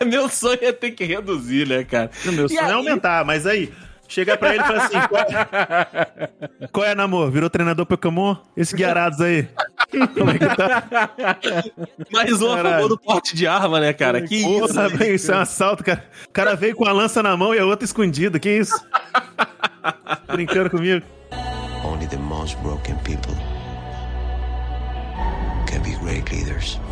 É, meu sonho é ter que reduzir, né, cara? O meu E sonho é aí- aumentar, mas aí. Chega pra ele e fala assim: qual é, qual é namor? Virou treinador Pokémon? Esse Guiarados aí. Como é que tá? Mais um a favor do porte de arma, né, cara? Que isso? Porra, bem, isso é um assalto, cara. O cara veio com a lança na mão e a outra escondida. Que isso? Brincando comigo. Only the most broken people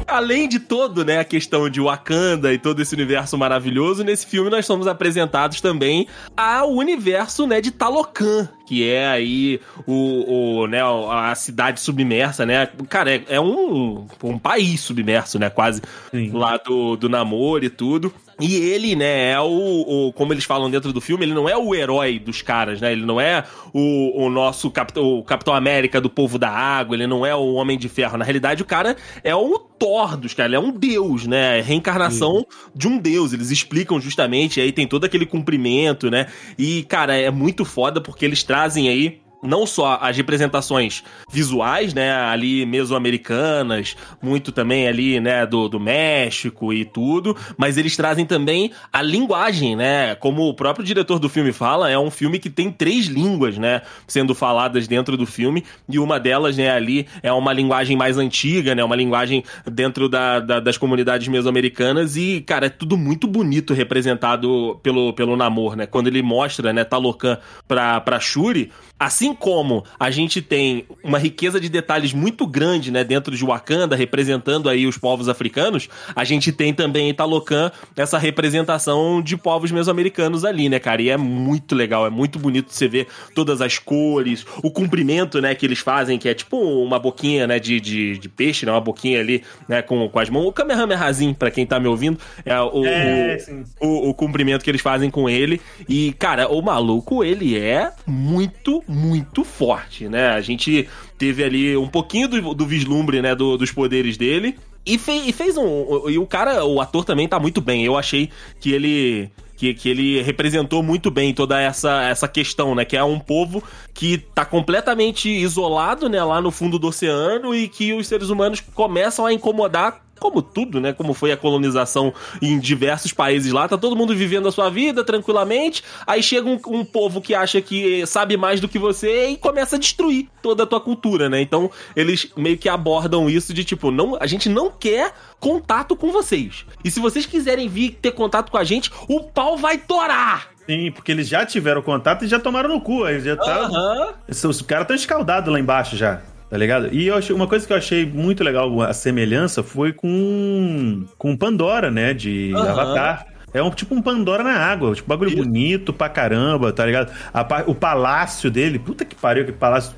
Além de todo, né, a questão de Wakanda e todo esse universo maravilhoso, nesse filme nós somos apresentados também ao universo, né, de Talocan, que é aí o, o né, a cidade submersa, né? Cara, é, é um, um país submerso, né, quase Sim. lá do, do namoro e tudo. E ele, né, é o, o- Como eles falam dentro do filme, ele não é o herói dos caras, né? Ele não é o, o nosso Capitão, o Capitão América do povo da água, ele não é o Homem de Ferro. Na realidade, o cara é o Thor dos caras, ele é um deus, né? É reencarnação de um deus. Eles explicam justamente, aí tem todo aquele cumprimento, né? E, cara, é muito foda porque eles trazem aí não só as representações visuais, né, ali mesoamericanas, muito também ali, né, do, do México e tudo, mas eles trazem também a linguagem, né, como o próprio diretor do filme fala, é um filme que tem três línguas, né, sendo faladas dentro do filme, e uma delas, né, ali é uma linguagem mais antiga, né, uma linguagem dentro da, da- das comunidades mesoamericanas e, cara, é tudo muito bonito representado pelo, pelo Namor, né, quando ele mostra, né, Talocan pra, pra Shuri, Assim como a gente tem uma riqueza de detalhes muito grande, né, dentro de Wakanda, representando aí os povos africanos, a gente tem também em Talocan essa representação de povos mesoamericanos ali, né, cara? E é muito legal, é muito bonito você ver todas as cores, o comprimento, né, que eles fazem, que é tipo uma boquinha, né, de, de, de peixe, né, uma boquinha ali, né, com, com as mãos. O Kamehamehazinho, pra quem tá me ouvindo, é o, É, o- o, o cumprimento que eles fazem com ele. E, cara, o maluco, ele é muito, muito forte, né? A gente teve ali um pouquinho do, do vislumbre, né, do- dos poderes dele. E, fe- e fez um. E o cara, o ator também tá muito bem. Eu achei que ele. Que, que ele representou muito bem toda essa, essa questão, né? Que é um povo que tá completamente isolado, né? Lá no fundo do oceano e que os seres humanos começam a incomodar como tudo, né? Como foi a colonização em diversos países lá, tá todo mundo vivendo a sua vida tranquilamente. Aí chega um, um povo que acha que sabe mais do que você e começa a destruir toda a tua cultura, né? Então eles meio que abordam isso de tipo, não, a gente não quer contato com vocês. E se vocês quiserem vir ter contato com a gente, o pau vai torar. Sim, porque eles já tiveram contato e já tomaram no cu. Eles já tá... Aham. Os os caras estão escaldados lá embaixo já. Tá ligado? E eu achei, uma coisa que eu achei muito legal, a semelhança, foi com, com Pandora, né? De Aham. Avatar. É um tipo um Pandora na água, tipo bagulho bonito pra caramba, tá ligado? A o palácio dele, puta que pariu, que palácio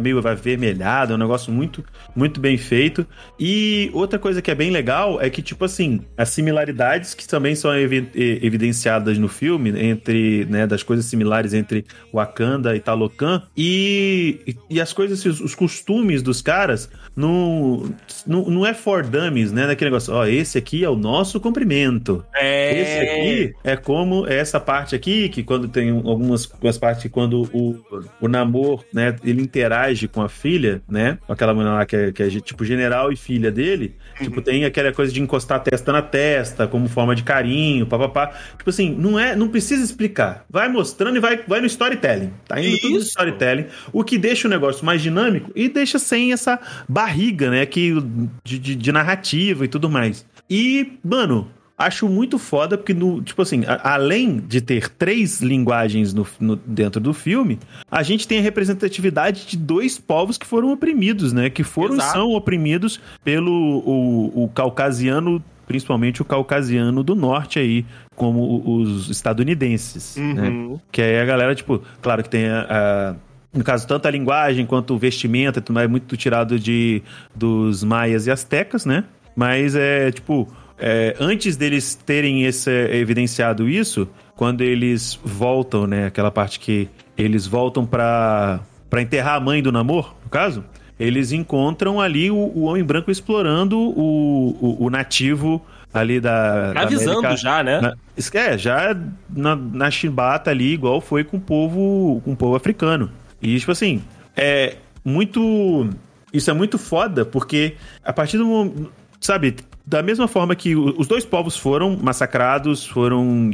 meio avermelhado, é um negócio muito, muito bem feito. E outra coisa que é bem legal é que, tipo assim, as similaridades que também são evi- evidenciadas no filme, entre, né, das coisas similares entre Wakanda e Talocan, e, e as coisas, os, os costumes dos caras, não, não, não é for dummies, né? Daquele negócio, ó, esse aqui é o nosso cumprimento. É. Esse aqui é como essa parte aqui, que quando tem algumas, algumas partes que quando o, o Namor, né, ele interage com a filha, né, com aquela mulher lá que é, que é tipo general e filha dele, tipo, tem aquela coisa de encostar a testa na testa, como forma de carinho, papapá. Tipo assim, não é, não precisa explicar. Vai mostrando e vai, vai no storytelling. Tá indo tudo no Isso. storytelling, o que deixa o negócio mais dinâmico e deixa sem essa barriga, né, que, de, de, de narrativa e tudo mais. E, mano, acho muito foda, porque, no, tipo assim, a- além de ter três linguagens no, no- dentro do filme, a gente tem a representatividade de dois povos que foram oprimidos, né? Que foram e Exato. são oprimidos pelo o, o caucasiano, principalmente o caucasiano do norte aí, como os estadunidenses, né? Uhum. Que aí a galera, tipo, claro que tem a. a- no caso, tanto a linguagem quanto o vestimento, tudo mais, é muito tirado de, dos maias e astecas, né? Mas é, tipo, é, antes deles terem esse, evidenciado isso, quando eles voltam, né? Aquela parte que eles voltam pra, pra enterrar a mãe do namoro, no caso, eles encontram ali o, o homem branco explorando o, o, o nativo ali da. da Avisando América- já, né? na- é, já na, na chimbata ali, igual foi com o povo, com o povo africano. E, tipo assim, é muito. Isso é muito foda, porque a partir do momento. Sabe, da mesma forma que os dois povos foram massacrados, foram,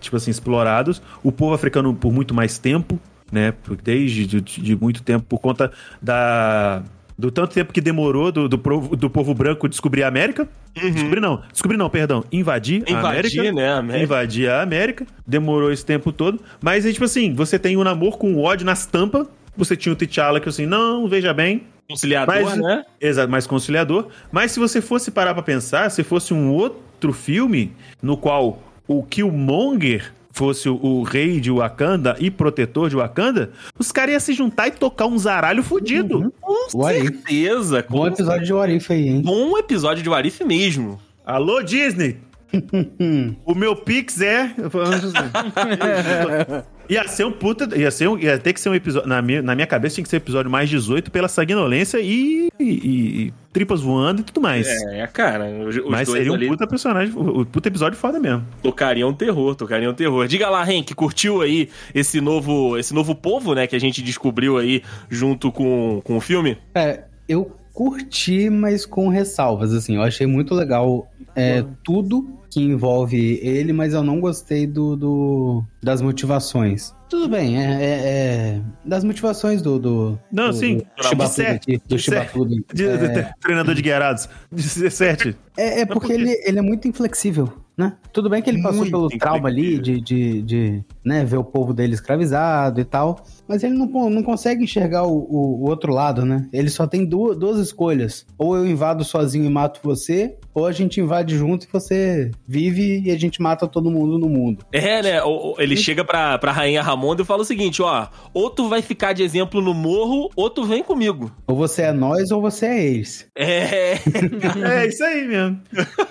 tipo assim, explorados, o povo africano por muito mais tempo, né? Desde de, de muito tempo, por conta da. Do tanto tempo que demorou do, do, povo, do povo branco descobrir a América. Descobrir não, descobrir não, perdão. Invadir, a Invadir, América né, a América. invadir a América, demorou esse tempo todo, mas é tipo assim, você tem o namoro com o ódio nas tampas, você tinha o T'Challa que assim, não, veja bem, Conciliador, mas, né? Exato, mais conciliador, mas se você fosse parar pra pensar, se fosse um outro filme no qual o Killmonger fosse o, o rei de Wakanda e protetor de Wakanda, os caras iam se juntar e tocar um zaralho fudido. Com What If. certeza. com Bom episódio de What If aí, hein? Bom episódio de Warif mesmo. Alô, Disney! o meu Pix é. ia ser um puta. Ia, ser um, ia ter que ser um episódio. Na minha, na minha cabeça tinha que ser um episódio mais 18 pela sanguinolência e, e, e tripas voando e tudo mais. É, cara. Os, os Mas dois seria um ali puta personagem, o puta episódio foda mesmo. tocariam terror, tocariam terror. Diga lá, Henk, curtiu aí esse novo, esse novo povo, né, que a gente descobriu aí junto com, com o filme? É, eu curti, mas com ressalvas, assim. Eu achei muito legal é, tudo que envolve ele, mas eu não gostei do, do- das motivações. Tudo bem, é, é- é das motivações do... do Não, do, sim, do Shibatudo 17, aqui, do 17. Shibatudo. De- É, de- Treinador de guerrados. 17. É, é porque por quê? ele, ele é muito inflexível, né? Tudo bem que ele passou Muito pelo trauma ali de, de, de né, ver o povo dele escravizado e tal, mas ele não, não consegue enxergar o, o, o outro lado, né? Ele só tem duas, duas escolhas. Ou eu invado sozinho e mato você, ou a gente invade junto e você vive e a gente mata todo mundo no mundo. É, né? Ele chega pra, pra rainha Ramonda e fala o seguinte, ó, ou tu vai ficar de exemplo no morro, ou tu vem comigo. Ou você é nós ou você é eles. É, É isso aí mesmo.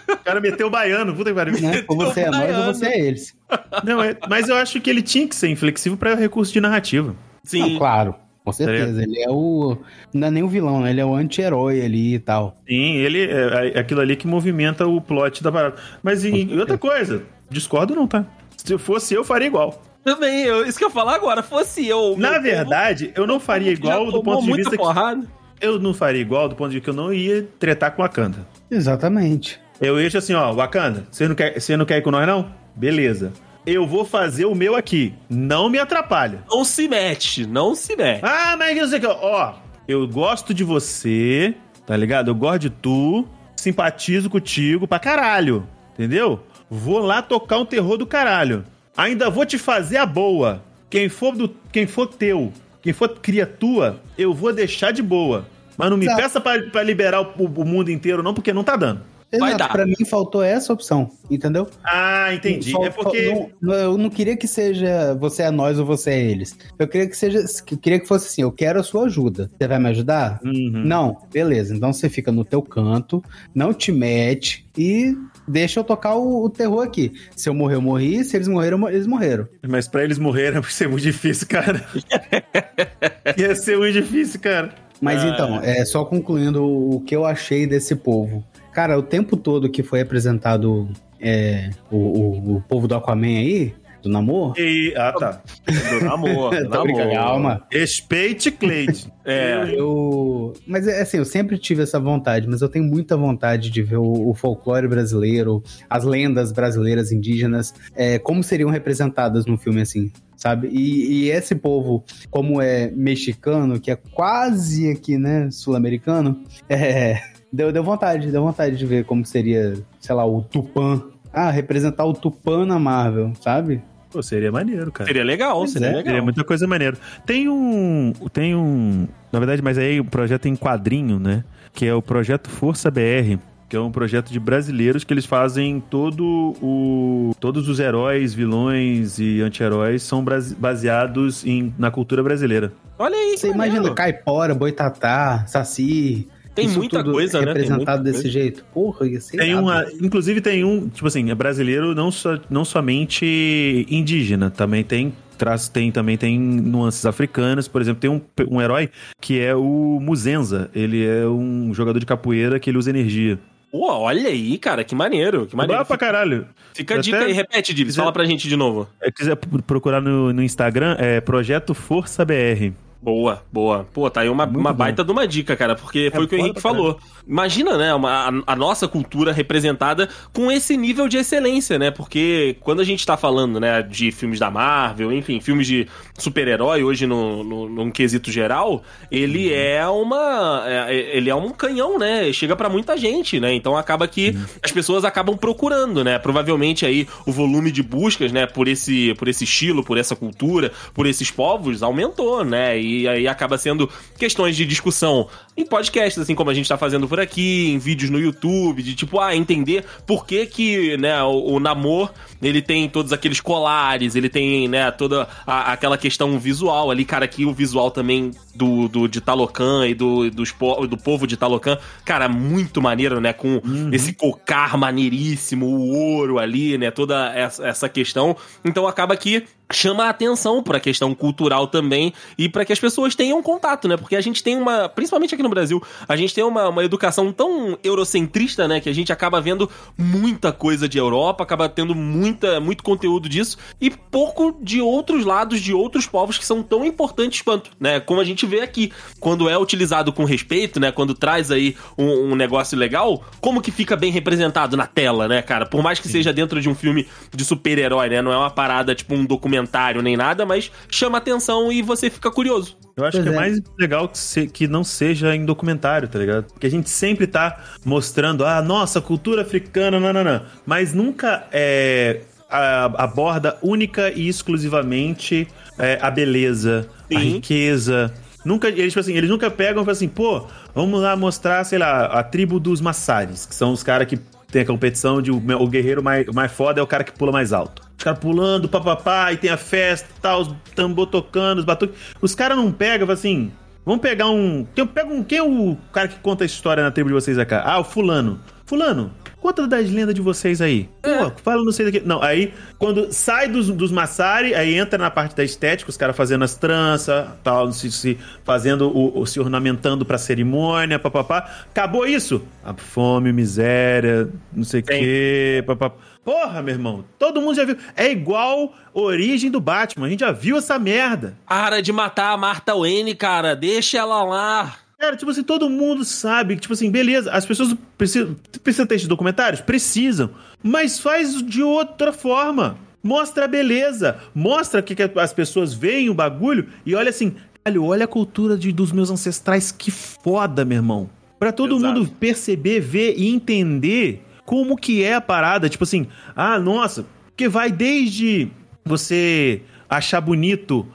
O cara meteu o baiano, puta que pariu. Né? Ou você é nós ou você é eles. Não, é- mas eu acho que ele tinha que ser inflexível pra recurso de narrativa. sim. Não, claro. Com certeza, ele é o. Não é nem o vilão, né? Ele é o anti-herói ali e tal. Sim, ele é, é aquilo ali que movimenta o plot da parada. Mas e, e outra coisa, discordo não, tá? Se eu fosse eu, faria igual. Também, eu, isso que eu ia falar agora, fosse eu. Na povo verdade, eu não faria igual do ponto de vista que porrada. eu não faria igual do ponto de vista que eu não ia tretar com Wakanda. Exatamente. Eu ia assim, ó, Wakanda, você não quer, você não quer ir com nós não? Beleza. Eu vou fazer o meu aqui. Não me atrapalha. Não se mete, não se mete. Ah, mas eu sei que, ó, eu gosto de você, tá ligado? Eu gosto de tu, simpatizo contigo pra caralho, entendeu? Vou lá tocar um terror do caralho. Ainda vou te fazer a boa. Quem for do, quem for teu, quem for cria tua, eu vou deixar de boa. Mas não me Exato. peça pra, pra liberar o, o mundo inteiro não, porque não tá dando. Vai Exato, dar. pra mim faltou essa opção, entendeu? Ah, entendi. Fal- É porque não- eu não queria que seja você é nós ou você é eles. Eu queria que seja. Eu queria que fosse assim, eu quero a sua ajuda. Você vai me ajudar? Uhum. Não, beleza. Então você fica no teu canto, não te mete e deixa eu tocar o, o terror aqui. Se eu morrer, eu morri. Se eles morreram, eles morreram. Mas pra eles morrerem vai ser muito difícil, cara. Ia ser muito difícil, cara. Mas Ah. então, é só concluindo o que eu achei desse povo. Cara, o tempo todo que foi apresentado é, o, o, o povo do Aquaman aí, do Namor. E, ah, tá. Do namoro, do namoro. calma. Respeite Cleide. É, Eu. Mas é assim, eu sempre tive essa vontade, mas eu tenho muita vontade de ver o, o folclore brasileiro, as lendas brasileiras indígenas, é, como seriam representadas num filme assim, sabe? E, e esse povo, como é mexicano, que é quase aqui, né, sul-americano, é, deu, deu vontade, deu vontade de ver como seria, sei lá, o Tupã. Ah, representar o Tupã na Marvel, sabe? Pô, seria maneiro, cara. seria legal, Pois seria é. legal. Seria muita coisa maneira. Tem um. Tem um. Na verdade, mas aí o projeto em quadrinho, né? Que é o projeto Força BR. Que é um projeto de brasileiros que eles fazem todo o. Todos os heróis, vilões e anti-heróis são baseados em, na cultura brasileira. Olha aí, Você imagina Caipora, Boitatá, Saci. Tem isso muita tudo coisa, né? Representado muita desse coisa. jeito. Porra, ia ser Tem uma. Inclusive tem um, tipo assim, é brasileiro não, só, não somente indígena, também tem. Traz, tem, também tem nuances africanas, por exemplo, tem um, um herói que é o Muzenza. Ele é um jogador de capoeira que ele usa energia. Pô, olha aí, cara, que maneiro, que maneiro. Bravo pra caralho. Fica a dica aí, repete, Divis, quiser- fala pra gente de novo. Se quiser procurar no, no Instagram, é Projeto Força BR. Boa, boa. Pô, tá aí uma, Muito uma bom. baita de uma dica, cara, porque foi o que o Henrique falou. Imagina, né, uma- a, a nossa cultura representada com esse nível de excelência, né? Porque quando a gente tá falando, né, de filmes da Marvel, enfim, filmes de super-herói hoje no, no, num quesito geral, ele é uma. é- ele é um canhão, né? Chega pra muita gente, né? Então acaba que as pessoas acabam procurando, né? Provavelmente aí o volume de buscas, né, por esse, por esse estilo, por essa cultura, por esses povos, aumentou, né? E aí acaba sendo questões de discussão em podcasts, assim como a gente tá fazendo por aqui, em vídeos no YouTube, de tipo, ah, entender por que que, né, o, o Namor, ele tem todos aqueles colares, ele tem, né, toda a- aquela questão visual ali, cara, aqui o visual também do, do de Talocan e do, dos, do povo de Talocan, cara, muito maneiro, né, com esse cocar maneiríssimo, o ouro ali, né, toda essa, essa questão. Então acaba que chama a atenção para a questão cultural também e para que as pessoas tenham contato, né? Porque a gente tem uma, principalmente aqui no Brasil, a gente tem uma, uma educação tão eurocentrista, né? Que a gente acaba vendo muita coisa de Europa, acaba tendo muita, muito conteúdo disso e pouco de outros lados de outros povos que são tão importantes quanto, né? Como a gente vê aqui, quando é utilizado com respeito, né? Quando traz aí um, um negócio legal, como que fica bem representado na tela, né, cara? Por mais que seja dentro de um filme de super-herói, né? Não é uma parada tipo um documentário nem nada, mas chama atenção e você fica curioso. Eu acho Pois que é, é. mais legal que, se- que não seja em documentário, tá ligado? Porque a gente sempre tá mostrando, ah, nossa, cultura africana, nananã. Mas nunca é, a- aborda única e exclusivamente é, a beleza, a Sim. riqueza. Nunca, eles, tipo assim, eles nunca pegam e falam assim, pô, vamos lá mostrar, sei lá, a tribo dos Massares, que são os caras que tem a competição de o, guerreiro mais, mais foda é o cara que pula mais alto. Os caras pulando, papapá, e tem a festa tal, os tambor tocando, os batuques. Os caras não pegam, assim, vamos pegar um... Quem, pega um... Quem é o cara que conta a história na tribo de vocês acá? Ah, o fulano. Fulano, conta das lendas de vocês aí. Pô, fala não sei daqui. Não, aí quando sai dos, dos Massari, aí entra na parte da estética, os caras fazendo as tranças, tal, se, se fazendo o, o- se ornamentando pra cerimônia, papapá. Acabou isso? A fome, miséria, não sei o quê, papapá. Porra, meu irmão, todo mundo já viu. É igual origem do Batman, a gente já viu essa merda. Para de matar a Marta Wayne, cara. Deixa ela lá. Cara, tipo assim, todo mundo sabe que, tipo assim, beleza, as pessoas precisam, precisam ter esses documentários? Precisam. Mas faz de outra forma. Mostra a beleza. Mostra que, que as pessoas veem o bagulho e olha assim, caralho, olha a cultura de, dos meus ancestrais, que foda, meu irmão. Pra todo Exato. mundo perceber, ver e entender como que é a parada. Tipo assim, ah, nossa, que vai desde você achar bonito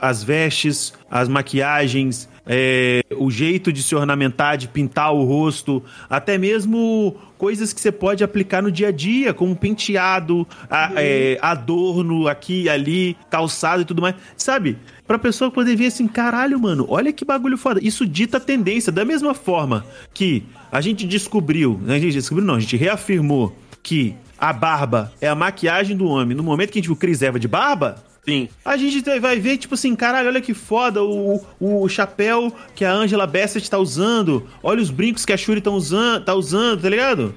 as vestes, as maquiagens, é, o jeito de se ornamentar, de pintar o rosto, até mesmo coisas que você pode aplicar no dia a dia, como penteado, a- é, adorno aqui e ali, calçado e tudo mais, sabe? Pra pessoa poder ver assim, caralho, mano, olha que bagulho foda. Isso dita tendência, da mesma forma que a gente descobriu, a gente descobriu não, a gente reafirmou que a barba é a maquiagem do homem. No momento que a gente viu o Chris Evans de barba, Sim. a gente vai ver, tipo assim, caralho, olha que foda o, o chapéu que a Angela Bassett tá usando. Olha os brincos que a Shuri tá usando, tá usando, tá ligado?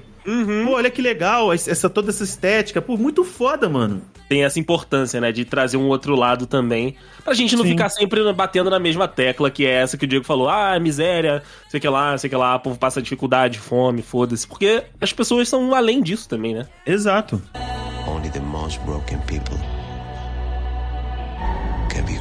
Pô, olha que legal, essa, toda essa estética. Pô, muito foda, mano. Tem essa importância, né? De trazer um outro lado também. Pra gente não Sim. ficar sempre batendo na mesma tecla, que é essa que o Diego falou. Ah, miséria, sei que lá, sei que lá, o povo passa dificuldade, fome, foda-se. Porque as pessoas são além disso também, né? Exato. Only the most broken people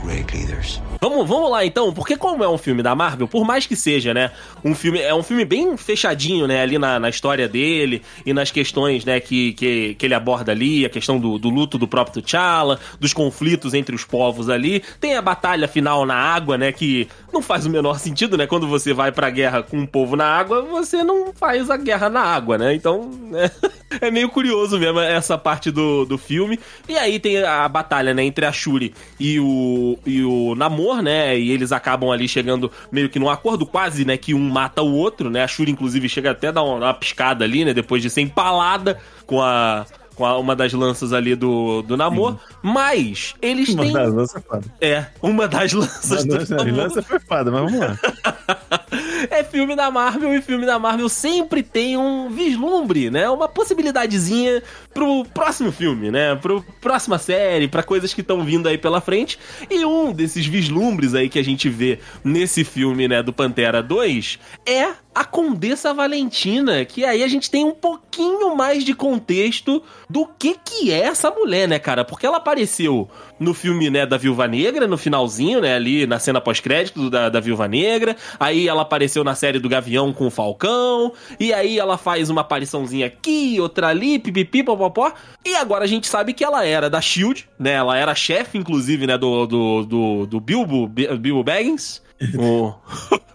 great leaders. Vamos, vamos lá então, porque como é um filme da Marvel, por mais que seja, né, um filme, é um filme bem fechadinho, né, ali na, na história dele e nas questões, né, que, que, que ele aborda ali, a questão do, do luto do próprio T'Challa, dos conflitos entre os povos ali, tem a batalha final na água, né, que não faz o menor sentido, né, quando você vai pra guerra com um povo na água, você não faz a guerra na água, né, então, né, é meio curioso mesmo essa parte do, do filme, e aí tem a batalha, né, entre a Shuri e o, e o Namor, né? E eles acabam ali chegando meio que num acordo quase, né? Que um mata o outro, né? A Shuri, inclusive, chega até a dar uma, uma piscada ali, né? Depois de ser empalada com a. Com a- uma das lanças ali do, do Namor. Mas eles Uma têm. das lanças é foda. É, uma das lanças Uma do das Namor. lanças foi foda, mas vamos lá. É filme da Marvel e filme da Marvel sempre tem um vislumbre, né? Uma possibilidadezinha pro próximo filme, né? Pro próxima série, pra coisas que estão vindo aí pela frente. E um desses vislumbres aí que a gente vê nesse filme, né, do Pantera 2 é a Condessa Valentina, que aí a gente tem um pouquinho mais de contexto do que que é essa mulher, né, cara? Porque ela apareceu no filme, né, da Viúva Negra, no finalzinho, né, ali na cena pós-crédito da, da Viúva Negra, aí ela apareceu na série do Gavião com o Falcão, e aí ela faz uma apariçãozinha aqui, outra ali, pipipi, popopó, e agora a gente sabe que ela era da SHIELD, né, ela era chefe, inclusive, né, do, do, do, do Bilbo, Bilbo Baggins, o...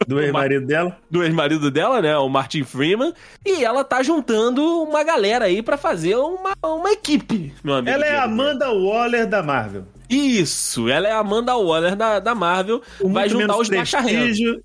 Do ex-marido dela? do ex-marido dela, né? O Martin Freeman. E ela tá juntando uma galera aí pra fazer uma, uma equipe, meu amigo. Ela é a. Amanda Waller da Marvel. Isso, ela é a Amanda Waller da, da Marvel. Com vai muito juntar menos os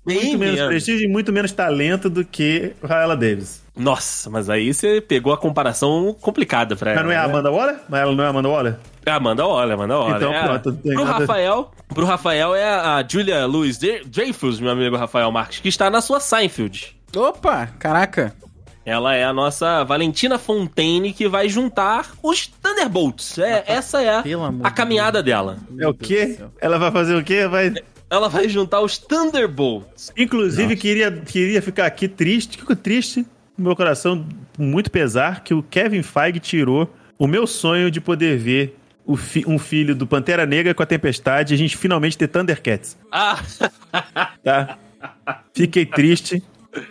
Bem muito menos menos. prestígio e muito menos talento do que Raela Davis. Nossa, mas aí você pegou a comparação complicada pra ela. Mas não é a né? Amanda Waller? Mas ela não é a Amanda Waller? É a Amanda Waller, Amanda Waller. Então, é. pronto, não tem Pro nada- Rafael, pro Rafael é a Julia Louis Dreyfus, meu amigo Rafael Marques, que está na sua Seinfeld. Opa, caraca. Ela é a nossa Valentina Fontaine que vai juntar os Thunderbolts. É, essa é a, a caminhada dela. É o quê? Ela vai fazer o quê? Vai... Ela vai juntar os Thunderbolts. Inclusive, queria, queria ficar aqui triste, fico triste, no meu coração, com muito pesar, que o Kevin Feige tirou o meu sonho de poder ver fi- um filho do Pantera Negra com a Tempestade e a gente finalmente ter Thundercats, Ah, tá? Fiquei triste.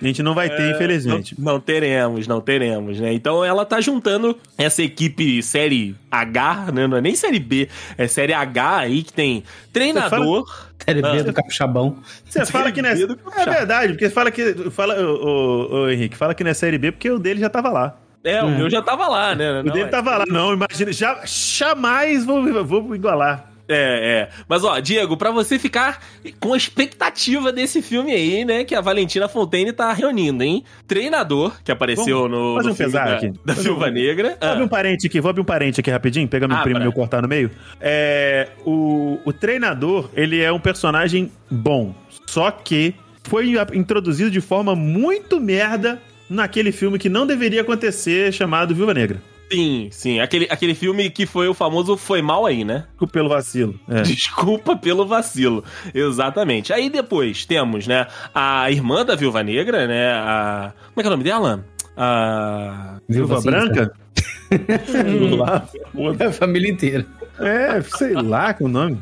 A gente não vai ter, infelizmente. não, não teremos, não teremos, né? Então ela tá juntando essa equipe série H, né? Não é nem série B, é série H aí que tem treinador. Série B Ah. do Capixabão. Você fala que não é... Série B do É verdade, porque fala que... Fala, ô, ô, ô, Henrique, fala que não é Série B porque o dele já tava lá. É, o meu já tava lá, né? O Não, dele é- tava lá. Não, imagina, já, jamais vou, vou igualar. É, é. Mas, ó, Diego, pra você ficar com a expectativa desse filme aí, né, que a Valentina Fontaine tá reunindo, hein? Treinador, que apareceu Vamos no, no um filme da, aqui. da um- Negra. Vou abrir um Ah, parente aqui, vou abrir um parente aqui rapidinho, pega meu Ah, primo pra- meu cortar no meio. É, o, o treinador, ele é um personagem bom, só que foi introduzido de forma muito merda naquele filme que não deveria acontecer, chamado Viúva Negra. sim, sim. Aquele, aquele filme que foi o famoso Foi Mal Aí, né? Pelo vacilo. É. Desculpa pelo vacilo. Exatamente. Aí depois temos, né, a irmã da Viúva Negra, né, a... Como é que é o nome dela? A... Viúva. Branca? É a família inteira. É, sei lá que é o nome.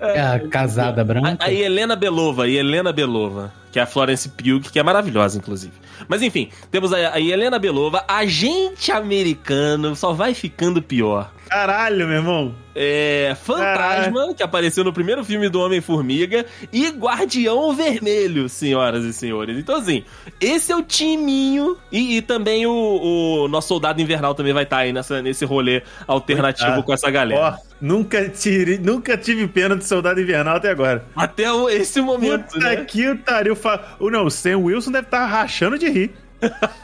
É a casada branca. A, a Helena Belova, a Helena Belova, que é a Florence Pugh, que é maravilhosa, inclusive. Mas enfim, temos a, a Helena Belova, agente americano, só vai ficando pior. Caralho, meu irmão. É, Fantasma, que apareceu no primeiro filme do Homem-Formiga, e Guardião Vermelho, senhoras e senhores. Então, assim, esse é o timinho. E, e também o, o nosso Soldado Invernal também vai estar aí nessa, nesse rolê alternativo Coitado. com essa galera. Nunca, tive, nunca tive pena de Soldado Invernal até agora. Até o- esse momento, Puta né? que pariu. Fa... O Não, o Sam Wilson deve estar rachando de rir.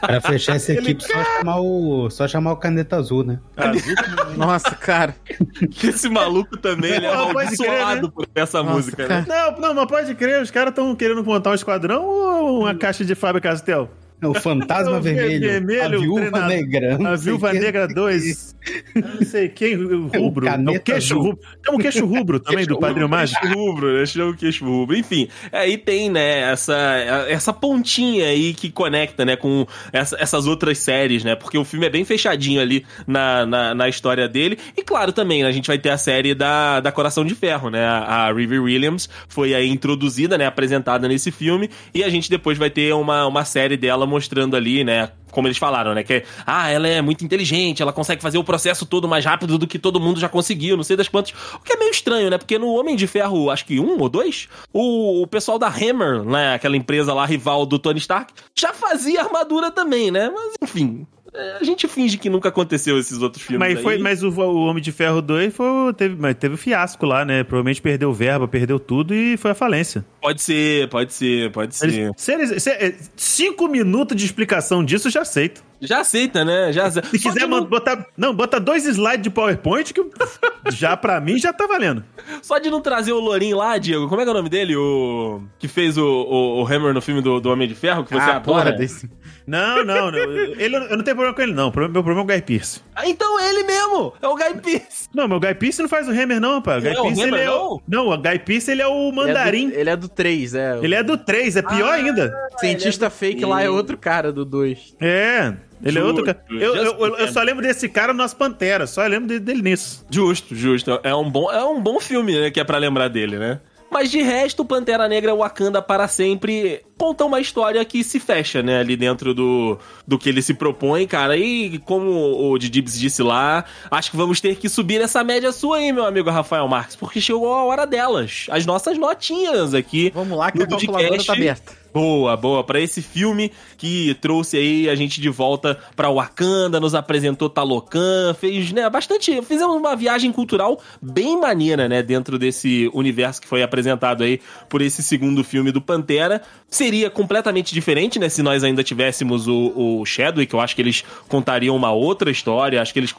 Pra fechar essa Ele- equipe, só chamar o, só chamar o Caneta Azul, né? Nossa, cara. Que esse maluco também ele é amaldiçoado né? por essa Nossa, música, cara. né? Não, não, mas pode crer, os caras estão querendo montar um esquadrão ou uma caixa de Fábio Castel? O Fantasma O Vermelho, vermelho, a Viúva Negra. A Viúva Negra 2. Não sei quem, o rubro. É o queixo azul. rubro. Tem um queixo rubro também do Padrinho Mágico. Queixo rubro, né? Chama o queixo rubro. Enfim, aí tem, né, essa, essa pontinha aí que conecta, né, com essa- essas outras séries, né? Porque o filme é bem fechadinho ali na, na, na história dele. E claro, também, né, a gente vai ter a série da, da Coração de Ferro, né? A, a Riri Williams foi aí introduzida, né, apresentada nesse filme. E a gente depois vai ter uma, uma série dela mostrando ali, né, como eles falaram, né? Que, ah, ela é muito inteligente, ela consegue fazer o processo todo mais rápido do que todo mundo já conseguiu, não sei das quantas. O que é meio estranho, né? Porque no Homem de Ferro, acho que um ou dois, o, o pessoal da Hammer, né? Aquela empresa lá rival do Tony Stark, já fazia armadura também, né? Mas enfim. é, A gente finge que nunca aconteceu esses outros filmes. Mas, foi, aí. mas o, o Homem de Ferro 2 foi, teve, teve o fiasco lá, né? Provavelmente perdeu verba, perdeu tudo e foi a falência. Pode ser, pode ser, pode ser. Eles- se eles- se- é, cinco minutos de explicação disso, eu já aceito. Já aceita, né? Já aceita. Se Só quiser não- botar. Não, bota dois slides de PowerPoint que já pra mim já tá valendo. Só de não trazer o Lourinho lá, Diego. Como é que é o nome dele? O. Que fez o, o, o Hammer no filme do, do Homem de Ferro, que você ah, adora. porra, desse... Não, não, não. Ele, eu não tenho problema com ele, não. Meu problema é o Guy Pearce. Ah, então ele mesmo! É o Guy Pearce! Não, mas o Guy Pearce não faz o Hammer, não, pá. O Guy Não é o ele Hammer, é o. Não, o Guy Pearce, ele é o mandarim. Ele é do, 3, é. Ele é do 3, é pior ainda. O cientista fake lá é outro cara do 2. É. Ele é Justo, outro cara. Eu, eu, eu- eu só lembro desse cara no As Panteras, só lembro dele, dele nisso. Justo, justo. É um bom, é um bom filme, né? Que é pra lembrar dele, né? Mas de resto, Pantera Negra Wakanda para sempre conta uma história que se fecha, né? Ali dentro do, do que ele se propõe, cara. E como o Didibs disse lá, acho que vamos ter que subir essa média sua aí, meu amigo Rafael Marques, porque chegou a hora delas. As nossas notinhas aqui. Vamos lá que a calculadora tá aberta. Boa, boa. Pra esse filme que trouxe aí a gente de volta pra Wakanda, nos apresentou Talocan, fez, né, bastante. Fizemos uma viagem cultural bem maneira, né, dentro desse universo que foi apresentado aí por esse segundo filme do Pantera. Seria completamente diferente, né, se nós ainda tivéssemos o, o Chadwick. Eu acho que eles contariam uma outra história, acho que eles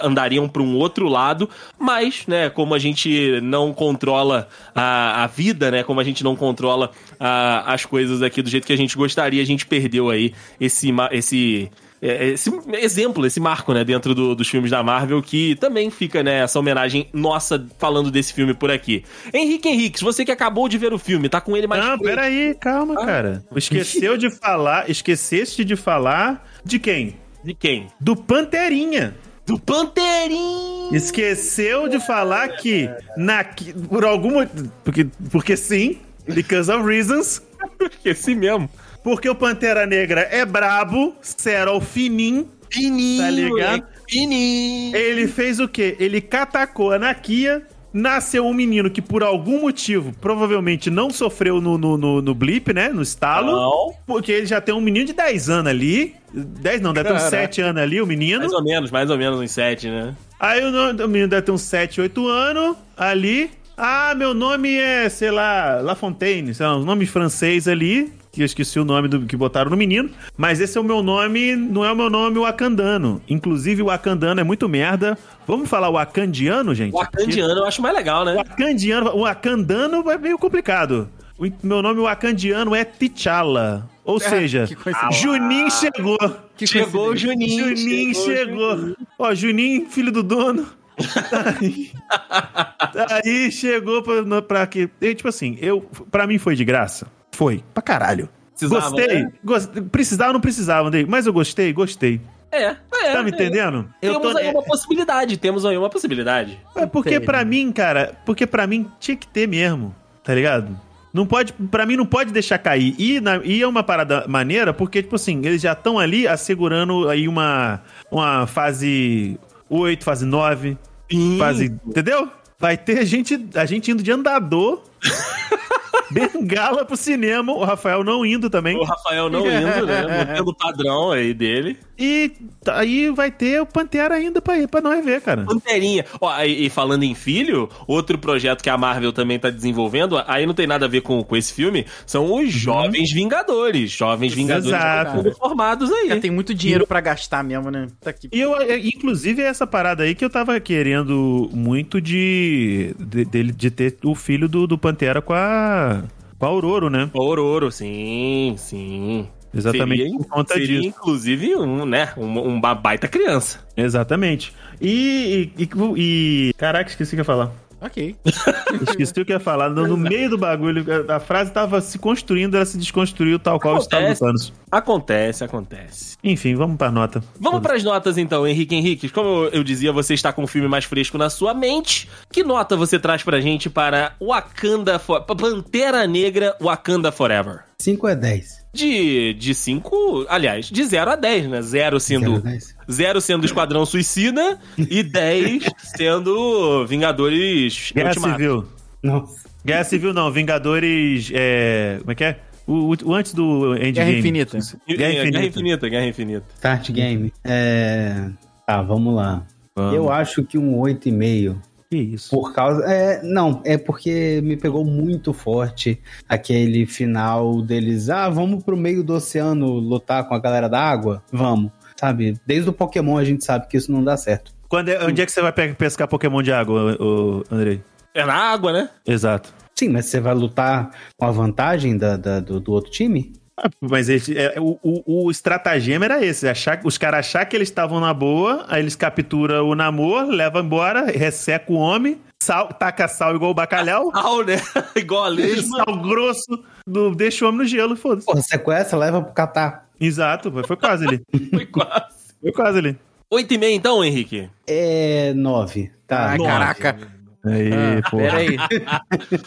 andariam pra um outro lado, mas, né, como a gente não controla a, a vida, né, como a gente não controla a- as coisas aqui do jeito que a gente gostaria, a gente perdeu aí esse, esse, esse exemplo, esse marco, né, dentro do- dos filmes da Marvel, que também fica, né, essa homenagem nossa falando desse filme por aqui. Henrique Henriques, você que acabou de ver o filme, tá com ele mais Não, peraí, calma, Ah. cara. Esqueceu de falar, esqueceste de falar de quem? De quem? Do Panterinha. Do Panterinho! Esqueceu de falar que na, que- por algum porque, porque sim, because of reasons, Esqueci mesmo. Porque o Pantera Negra é brabo, Serol finim, Fininho, Tá ligado? Fininho. ele fez o quê? Ele catacou a Nakia, nasceu um menino que por algum motivo provavelmente não sofreu no, no, no, no blip, né? No estalo. Não. Porque ele já tem um menino de 10 anos ali. 10 não, deve ter uns Caraca. 7 anos ali, o menino. Mais ou menos, mais ou menos uns sete, né? Aí o, o menino deve ter uns 7, 8 anos ali. Ah, meu nome é, sei lá, La Fontaine, sei lá, um nome francês ali, que eu esqueci o nome do que botaram no menino. Mas esse é o meu nome, não é o meu nome wakandano. Inclusive o wakandano é muito merda. Vamos falar wakandiano, gente? O Wakandiano eu acho mais legal, né? O wakandiano, o wakandano é meio complicado. O meu nome wakandiano é T'Challa. Ou seja, que coincidência. Juninho chegou. Que Chegou o. Juninho. Juninho chegou. Ó, Juninho, filho do dono. Tá aí. Tá aí, chegou pra, pra que. Tipo assim, eu, pra mim foi de graça. Foi. Pra caralho. Precisava, gostei. né? Gost- Precisava ou não precisava, Andrei? Mas eu gostei, gostei. É, é. Tá me é. entendendo? Eu Temos tô- aí uma possibilidade, temos aí uma possibilidade. É porque pra mim, cara, porque pra mim tinha que ter mesmo, tá ligado? Não pode, pra mim não pode deixar cair. E, na- e é uma parada maneira, porque, tipo assim, eles já estão ali assegurando aí uma, uma fase 8, fase 9, Sim. fase. Entendeu? Vai ter gente, a gente indo de andador, bengala pro cinema, o Rafael não indo também. O Rafael não indo, né? Mantendo o padrão aí dele. E aí vai ter o Pantera ainda pra, ir, pra nós ver, cara. Panterinha. Ó, e, e falando em filho, outro projeto que a Marvel também tá desenvolvendo, aí não tem nada a ver com, com esse filme, são os Jovens Vingadores. Jovens Vingadores Exato. formados aí. Já tem muito dinheiro pra gastar mesmo, né? Tá aqui. E eu, é, inclusive, é essa parada aí que eu tava querendo muito de de, dele- de ter o filho do, do Pantera com a com a Aurora, né? Ororo, sim, sim. Exatamente Seria, por conta seria, disso. inclusive, um, né, um, uma baita criança. Exatamente. E, e, e- e- Caraca, esqueci o que eu ia falar. Ok. Esqueci o que eu ia falar. No, no meio do bagulho, a, a frase tava se construindo, ela se desconstruiu tal qual o estado do Acontece. Thanos. Acontece, acontece. Enfim, vamos pra nota. Vamos para as notas então, Henrique Henrique. Como eu- eu dizia, você está com o filme mais fresco na sua mente. Que nota você traz pra gente para Wakanda For... Pantera Negra Wakanda Forever? 5 é 10. De, de 5, aliás, de 0 a 10, né? 0 Zero a sendo 10. 0 sendo Esquadrão Suicida e 10 sendo Vingadores Guerra Ultimato. Civil. Nossa. Guerra Civil não, Vingadores. É, como é que é? O, o- o antes do Endgame. Guerra Infinita. Guerra Infinita. Guerra Infinita, Guerra Infinita. Start game. É... Tá, vamos lá. Vamos. Eu acho que um 8,5 Que isso. Por causa. É, não, é porque me pegou muito forte aquele final deles. Ah, vamos pro meio do oceano lutar com a galera da água? Vamos. Sabe? Desde o Pokémon a gente sabe que isso não dá certo. Quando é- onde é que você vai pe- pescar Pokémon de água, ô, Andrei? É na água, né? Exato. Sim, mas você vai lutar com a vantagem da, da- do, do outro time? Mas esse- é, o, o, o estratagema era esse: achar, os caras achar que eles estavam na boa, aí eles capturam o namoro, levam embora, resseca o homem, sal, taca sal igual o bacalhau, Sal, né? Igual a lesma. sal grosso, do, deixa o homem no gelo, foda-se. Porra, sequestra, leva pro Catar. Exato, foi- foi quase ali. Foi quase. Foi quase ali. Oito e meia então, Henrique? É nove. Tá. Ah, nove. caraca. Aí, Ah, porra. pera aí.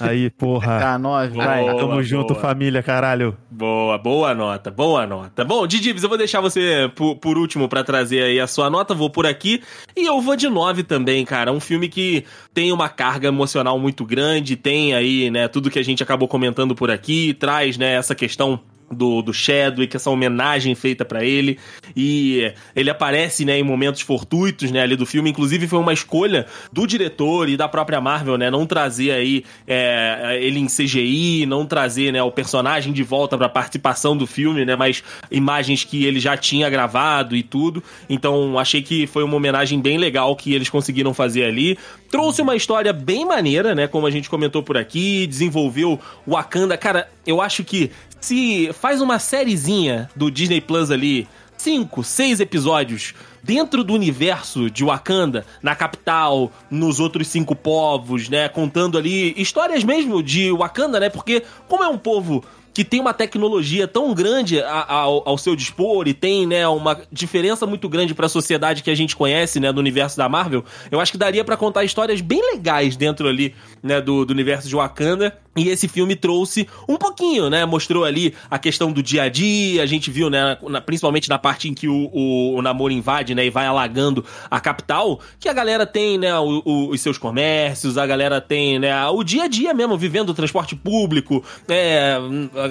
Aí, porra. Tá, nove, vai. Boa, Tamo junto, boa. família, caralho. Boa, boa nota, boa nota. Bom, Didibs, eu vou deixar você por, por último pra trazer aí a sua nota, vou por aqui. E eu vou de 9 também, cara. Um filme que tem uma carga emocional muito grande, tem aí, né, tudo que a gente acabou comentando por aqui, traz, né, essa questão do, do Chadwick, essa homenagem feita pra ele. E ele aparece, né, em momentos fortuitos, né, ali do filme. Inclusive foi uma escolha do diretor e da própria Marvel, né, não trazer aí é, ele em CGI, não trazer, né, o personagem de volta pra participação do filme, né, mas imagens que ele já tinha gravado e tudo. Então achei que foi uma homenagem bem legal que eles conseguiram fazer ali. Trouxe uma história bem maneira, né, como a gente comentou por aqui, desenvolveu Wakanda. Cara, eu acho que se faz uma sériezinha do Disney Plus ali, cinco, seis episódios dentro do universo de Wakanda, na capital, nos outros cinco povos, né, contando ali histórias mesmo de Wakanda, né, porque como é um povo que tem uma tecnologia tão grande a- ao, seu dispor e tem, né, uma diferença muito grande pra sociedade que a gente conhece, né, do universo da Marvel, eu acho que daria pra contar histórias bem legais dentro ali, né, do, do universo de Wakanda. E esse filme trouxe um pouquinho, né, mostrou ali a questão do dia a dia, a gente viu, né, na- principalmente na parte em que o, o, o namoro invade, né, e vai alagando a capital, que a galera tem, né, o- os seus comércios, a galera tem, né, o dia a dia mesmo, vivendo o transporte público, é,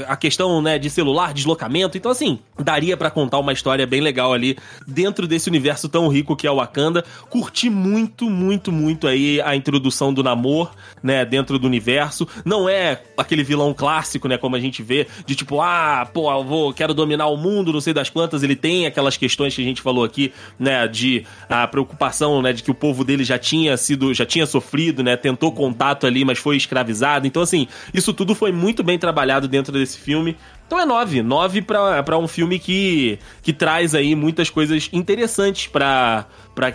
a- questão, né, de celular, deslocamento. Então, assim, daria pra contar uma história bem legal ali dentro desse universo tão rico que é o Wakanda. Curti muito, muito, muito aí a introdução do Namor, né, dentro do universo. Não é aquele vilão clássico, né, como a gente vê, de tipo, ah, pô, eu vou, quero dominar o mundo, não sei das quantas. Ele tem aquelas questões que a gente falou aqui, né, de a preocupação, né, de que o povo dele já tinha sido, já tinha sofrido, né, tentou contato ali, mas foi escravizado. Então, assim, isso tudo foi muito bem trabalhado dentro desse filme. Então é 9. 9 pra, pra um filme que, que traz aí muitas coisas interessantes pra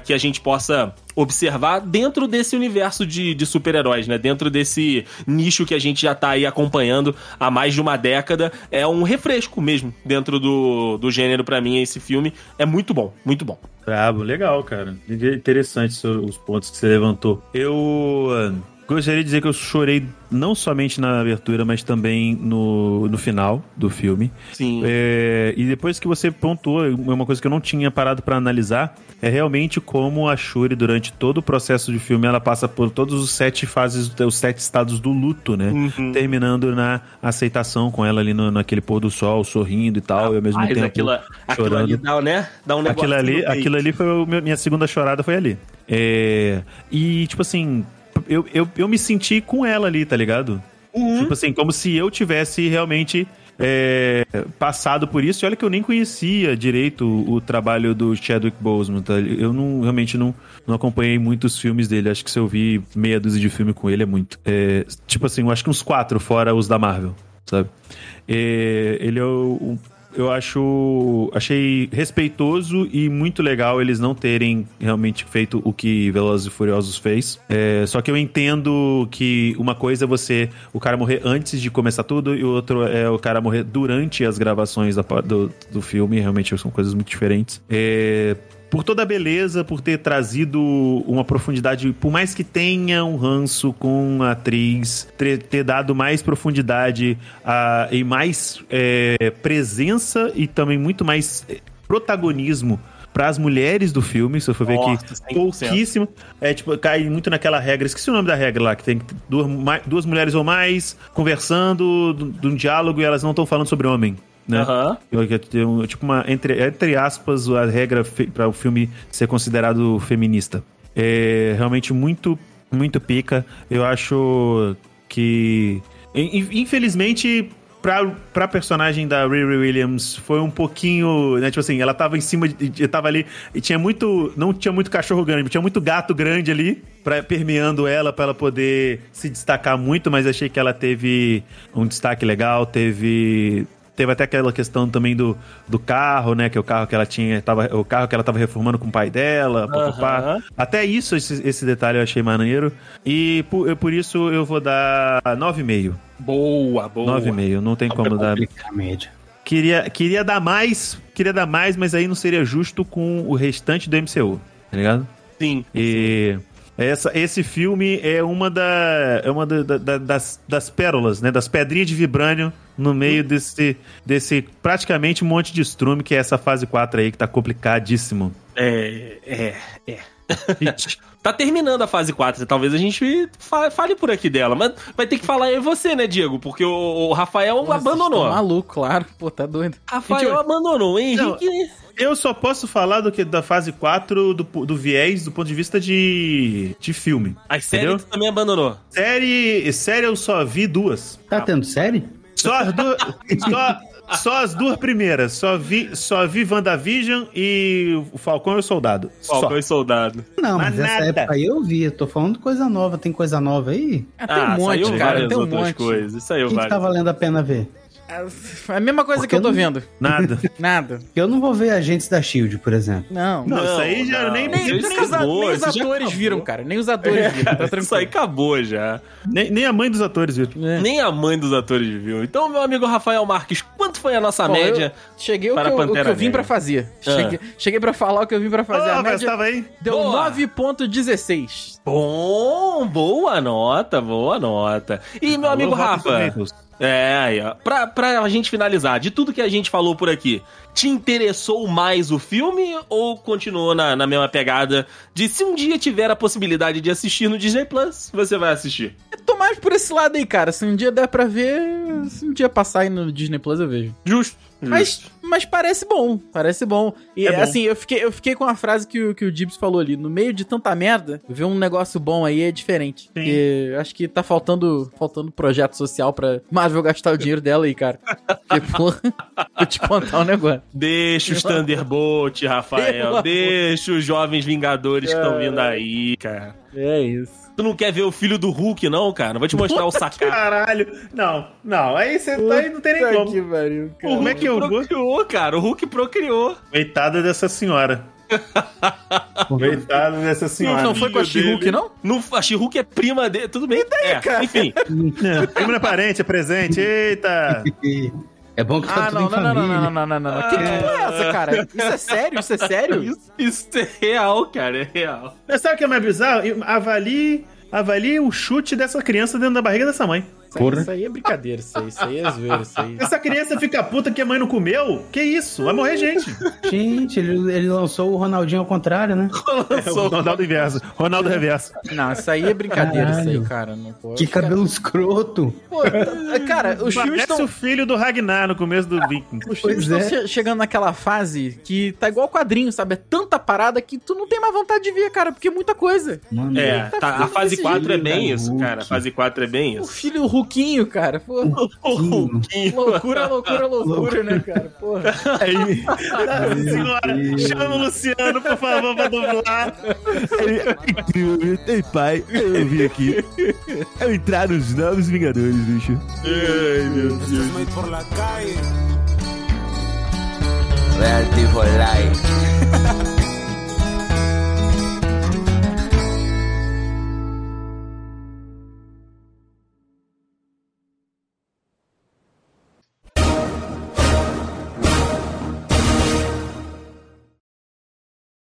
que a gente possa observar dentro desse universo de, de super-heróis, né? Dentro desse nicho que a gente já tá aí acompanhando há mais de uma década. É um refresco mesmo dentro do, do gênero pra mim, esse filme. É muito bom, muito bom. Brabo, legal, cara. Interessante os pontos que você levantou. Eu gostaria de dizer que eu chorei não somente na abertura, mas também no, no final do filme. Sim. É, e depois que você pontuou, é uma coisa que eu não tinha parado pra analisar é realmente como a Shuri, durante todo o processo de filme, ela passa por todos os sete fases, os sete estados do luto, né? Uhum. Terminando na aceitação com ela ali no, naquele pôr do sol, sorrindo e tal, e ao mesmo Mas tempo aquilo, aquilo chorando. ali dá, né? Dá um negócio Aquilo ali, aquilo ali foi minha segunda chorada foi ali. É, e tipo assim, eu, eu, eu me senti com ela ali, tá ligado? Uhum. Tipo assim, como se eu tivesse realmente é, passado por isso. E olha que eu nem conhecia direito o, o trabalho do Chadwick Boseman, tá? Eu não, realmente não, não acompanhei muitos filmes dele. Acho que se eu vi meia dúzia de filme com ele é muito. É, tipo assim, eu acho que uns quatro, fora os da Marvel, sabe? É, ele é o, eu acho achei respeitoso e muito legal eles não terem realmente feito o que Velozes e Furiosos fez. É, só que eu entendo que uma coisa é você o cara morrer antes de começar tudo e o outro é o cara morrer durante as gravações da do, do filme. Realmente são coisas muito diferentes. É, por toda a beleza, por ter trazido uma profundidade, por mais que tenha um ranço com a atriz, ter, ter dado mais profundidade a, e mais é, presença e também muito mais é, protagonismo para as mulheres do filme, se eu for ver Nossa, aqui, 100%. pouquíssimo. É, tipo, cai muito naquela regra, esqueci o nome da regra lá, que tem duas, duas mulheres ou mais conversando, de um diálogo e elas não estão falando sobre homem. Né? Tenho, Tipo uma, entre, entre aspas, a regra para o filme ser considerado feminista. É realmente muito Muito pica. Eu acho que. in- Infelizmente, pra, pra personagem da Riri Williams, foi um pouquinho. Né, tipo assim, ela tava em cima. De, de- tava ali. E tinha muito. Não tinha muito cachorro grande, tinha muito gato grande ali. Pra, permeando ela pra ela poder se destacar muito, mas achei que ela teve um destaque legal, teve. Teve até aquela questão também do, do carro, né? Que é o carro que ela tinha. Tava, o carro que ela tava reformando com o pai dela. Até isso, esse, esse detalhe eu achei maneiro. E por, eu- por isso eu vou dar 9,5. Boa, boa. 9,5. Não tem como dar. A média. Queria, queria dar mais, queria dar mais, mas aí não seria justo com o restante do MCU, tá ligado? Sim. E essa, esse filme é uma, da, é uma da- da- da- das, das pérolas, né? Das pedrinhas de vibrânio no meio desse, desse praticamente um monte de estrume que é essa fase 4 aí, que tá complicadíssimo. É, é, é. tá terminando a fase 4, talvez a gente fa- fale por aqui dela, mas vai ter que falar e você, né, Diego? Porque o, o Rafael vocês abandonou. tão maluco, claro. Pô, tá doido. Rafael Gente, eu- abandonou, o Henrique. Eu só posso falar do que da fase 4 do, do viés do ponto de vista de, de filme. As séries também abandonou. Série, série eu só vi duas. Tá tendo série? Só as duas. só, só as duas primeiras. Só vi, só vi WandaVision e o Falcão e o Soldado. Falcão Só. e Soldado. Não, Mas mas essa nada. época aí eu vi. Eu tô falando coisa nova. Tem coisa nova aí? Ah, tem um monte, saiu cara. várias Tem um outras monte. coisas. Isso aí, O que, que tá valendo a pena ver? É a mesma coisa Porque que eu tô não- vendo. Nada. Nada. Eu não vou ver Agentes da Shield, por exemplo. Não. Não, isso aí já não. nem, Nem, nem acabou, nem os atores viram, cara. Nem os atores viram. Tá tranquilo. Isso aí acabou já. nem, nem a mãe dos atores viu. É. Nem a mãe dos atores viu. Então, meu amigo Rafael Marques, quanto foi a nossa Bom, média? eu cheguei o que, para eu, o que Pantera eu vim pra fazer. Ah. Cheguei, cheguei pra falar o que eu vim pra fazer. Ô, a mas média tava aí? deu Boa. 9.16. Bom, boa nota, boa nota. E meu amigo Rafa. É, aí, ó, pra, pra gente finalizar, de tudo que a gente falou por aqui, te interessou mais o filme ou continuou na, na mesma pegada de se um dia tiver a possibilidade de assistir no Disney Plus, você vai assistir? Eu tô mais por esse lado aí, cara. Se um dia der pra ver, se um dia passar aí no Disney Plus, eu vejo. Justo. Mas, mas parece bom, parece bom. E É bom. assim, eu fiquei, eu fiquei com a frase que, o- que o Gibbs falou ali. No meio de tanta merda, ver um negócio bom aí é diferente. Porque acho que tá faltando, faltando projeto social pra Marvel gastar o dinheiro dela aí, cara. Porque, porra, vou te contar um negócio. Deixa os Thunderbolt, Rafael. Deixa os jovens Vingadores que estão vindo aí, cara. É isso. Tu não quer ver o filho do Hulk, não, cara? Vou te mostrar o sacar. Caralho. Não, não. Aí você aí não tem nem como. que pariu, O Como é que procriou, cara. O Hulk procriou. Coitada dessa senhora. Coitada dessa senhora. Não foi com a She-Hulk, não? não? A She-Hulk é prima dele. Tudo bem. é, enfim. Não, primo não é parente, é presente. Eita. É bom que tá Ah, tudo não, em não, não, não, família. não, não, não, não, não. Que porra é essa, cara? Isso é sério? Isso é sério? Isso, isso é real, cara. É real. Mas sabe o que é mais bizarro? Avalie, avalie o chute dessa criança dentro da barriga dessa mãe. Isso aí, Porra. isso aí é brincadeira, isso aí, isso aí é zoeira, isso aí. Essa criança fica puta que a mãe não comeu? Que isso? Vai morrer gente. Gente, ele, ele lançou o Ronaldinho ao contrário, né? É o Ronaldo Inverso. Ronaldo Reverso. Não, isso aí é brincadeira, isso aí, Caralho. cara. Não pode. Que cabelo escroto. Pô, cara, os filmes Parece estão. o filho do Ragnar no começo do Vikings. Os Pois filmes estão é. che- chegando naquela fase que tá igual quadrinho, sabe? É tanta parada que tu não tem mais vontade de ver, cara, porque é muita coisa. Mano, É, tá, a fase desse 4 é bem isso, cara. A fase 4 é bem O isso. filho Ruquinho, cara. Pô, O Hulk. loucura, loucura, loucura, né, cara? Porra. Aí, Nossa senhora, chama o Luciano, por favor, pra dublar. Ei, pai, eu vim aqui. Eu entrar nos Novos Vingadores, bicho. Real tipo light.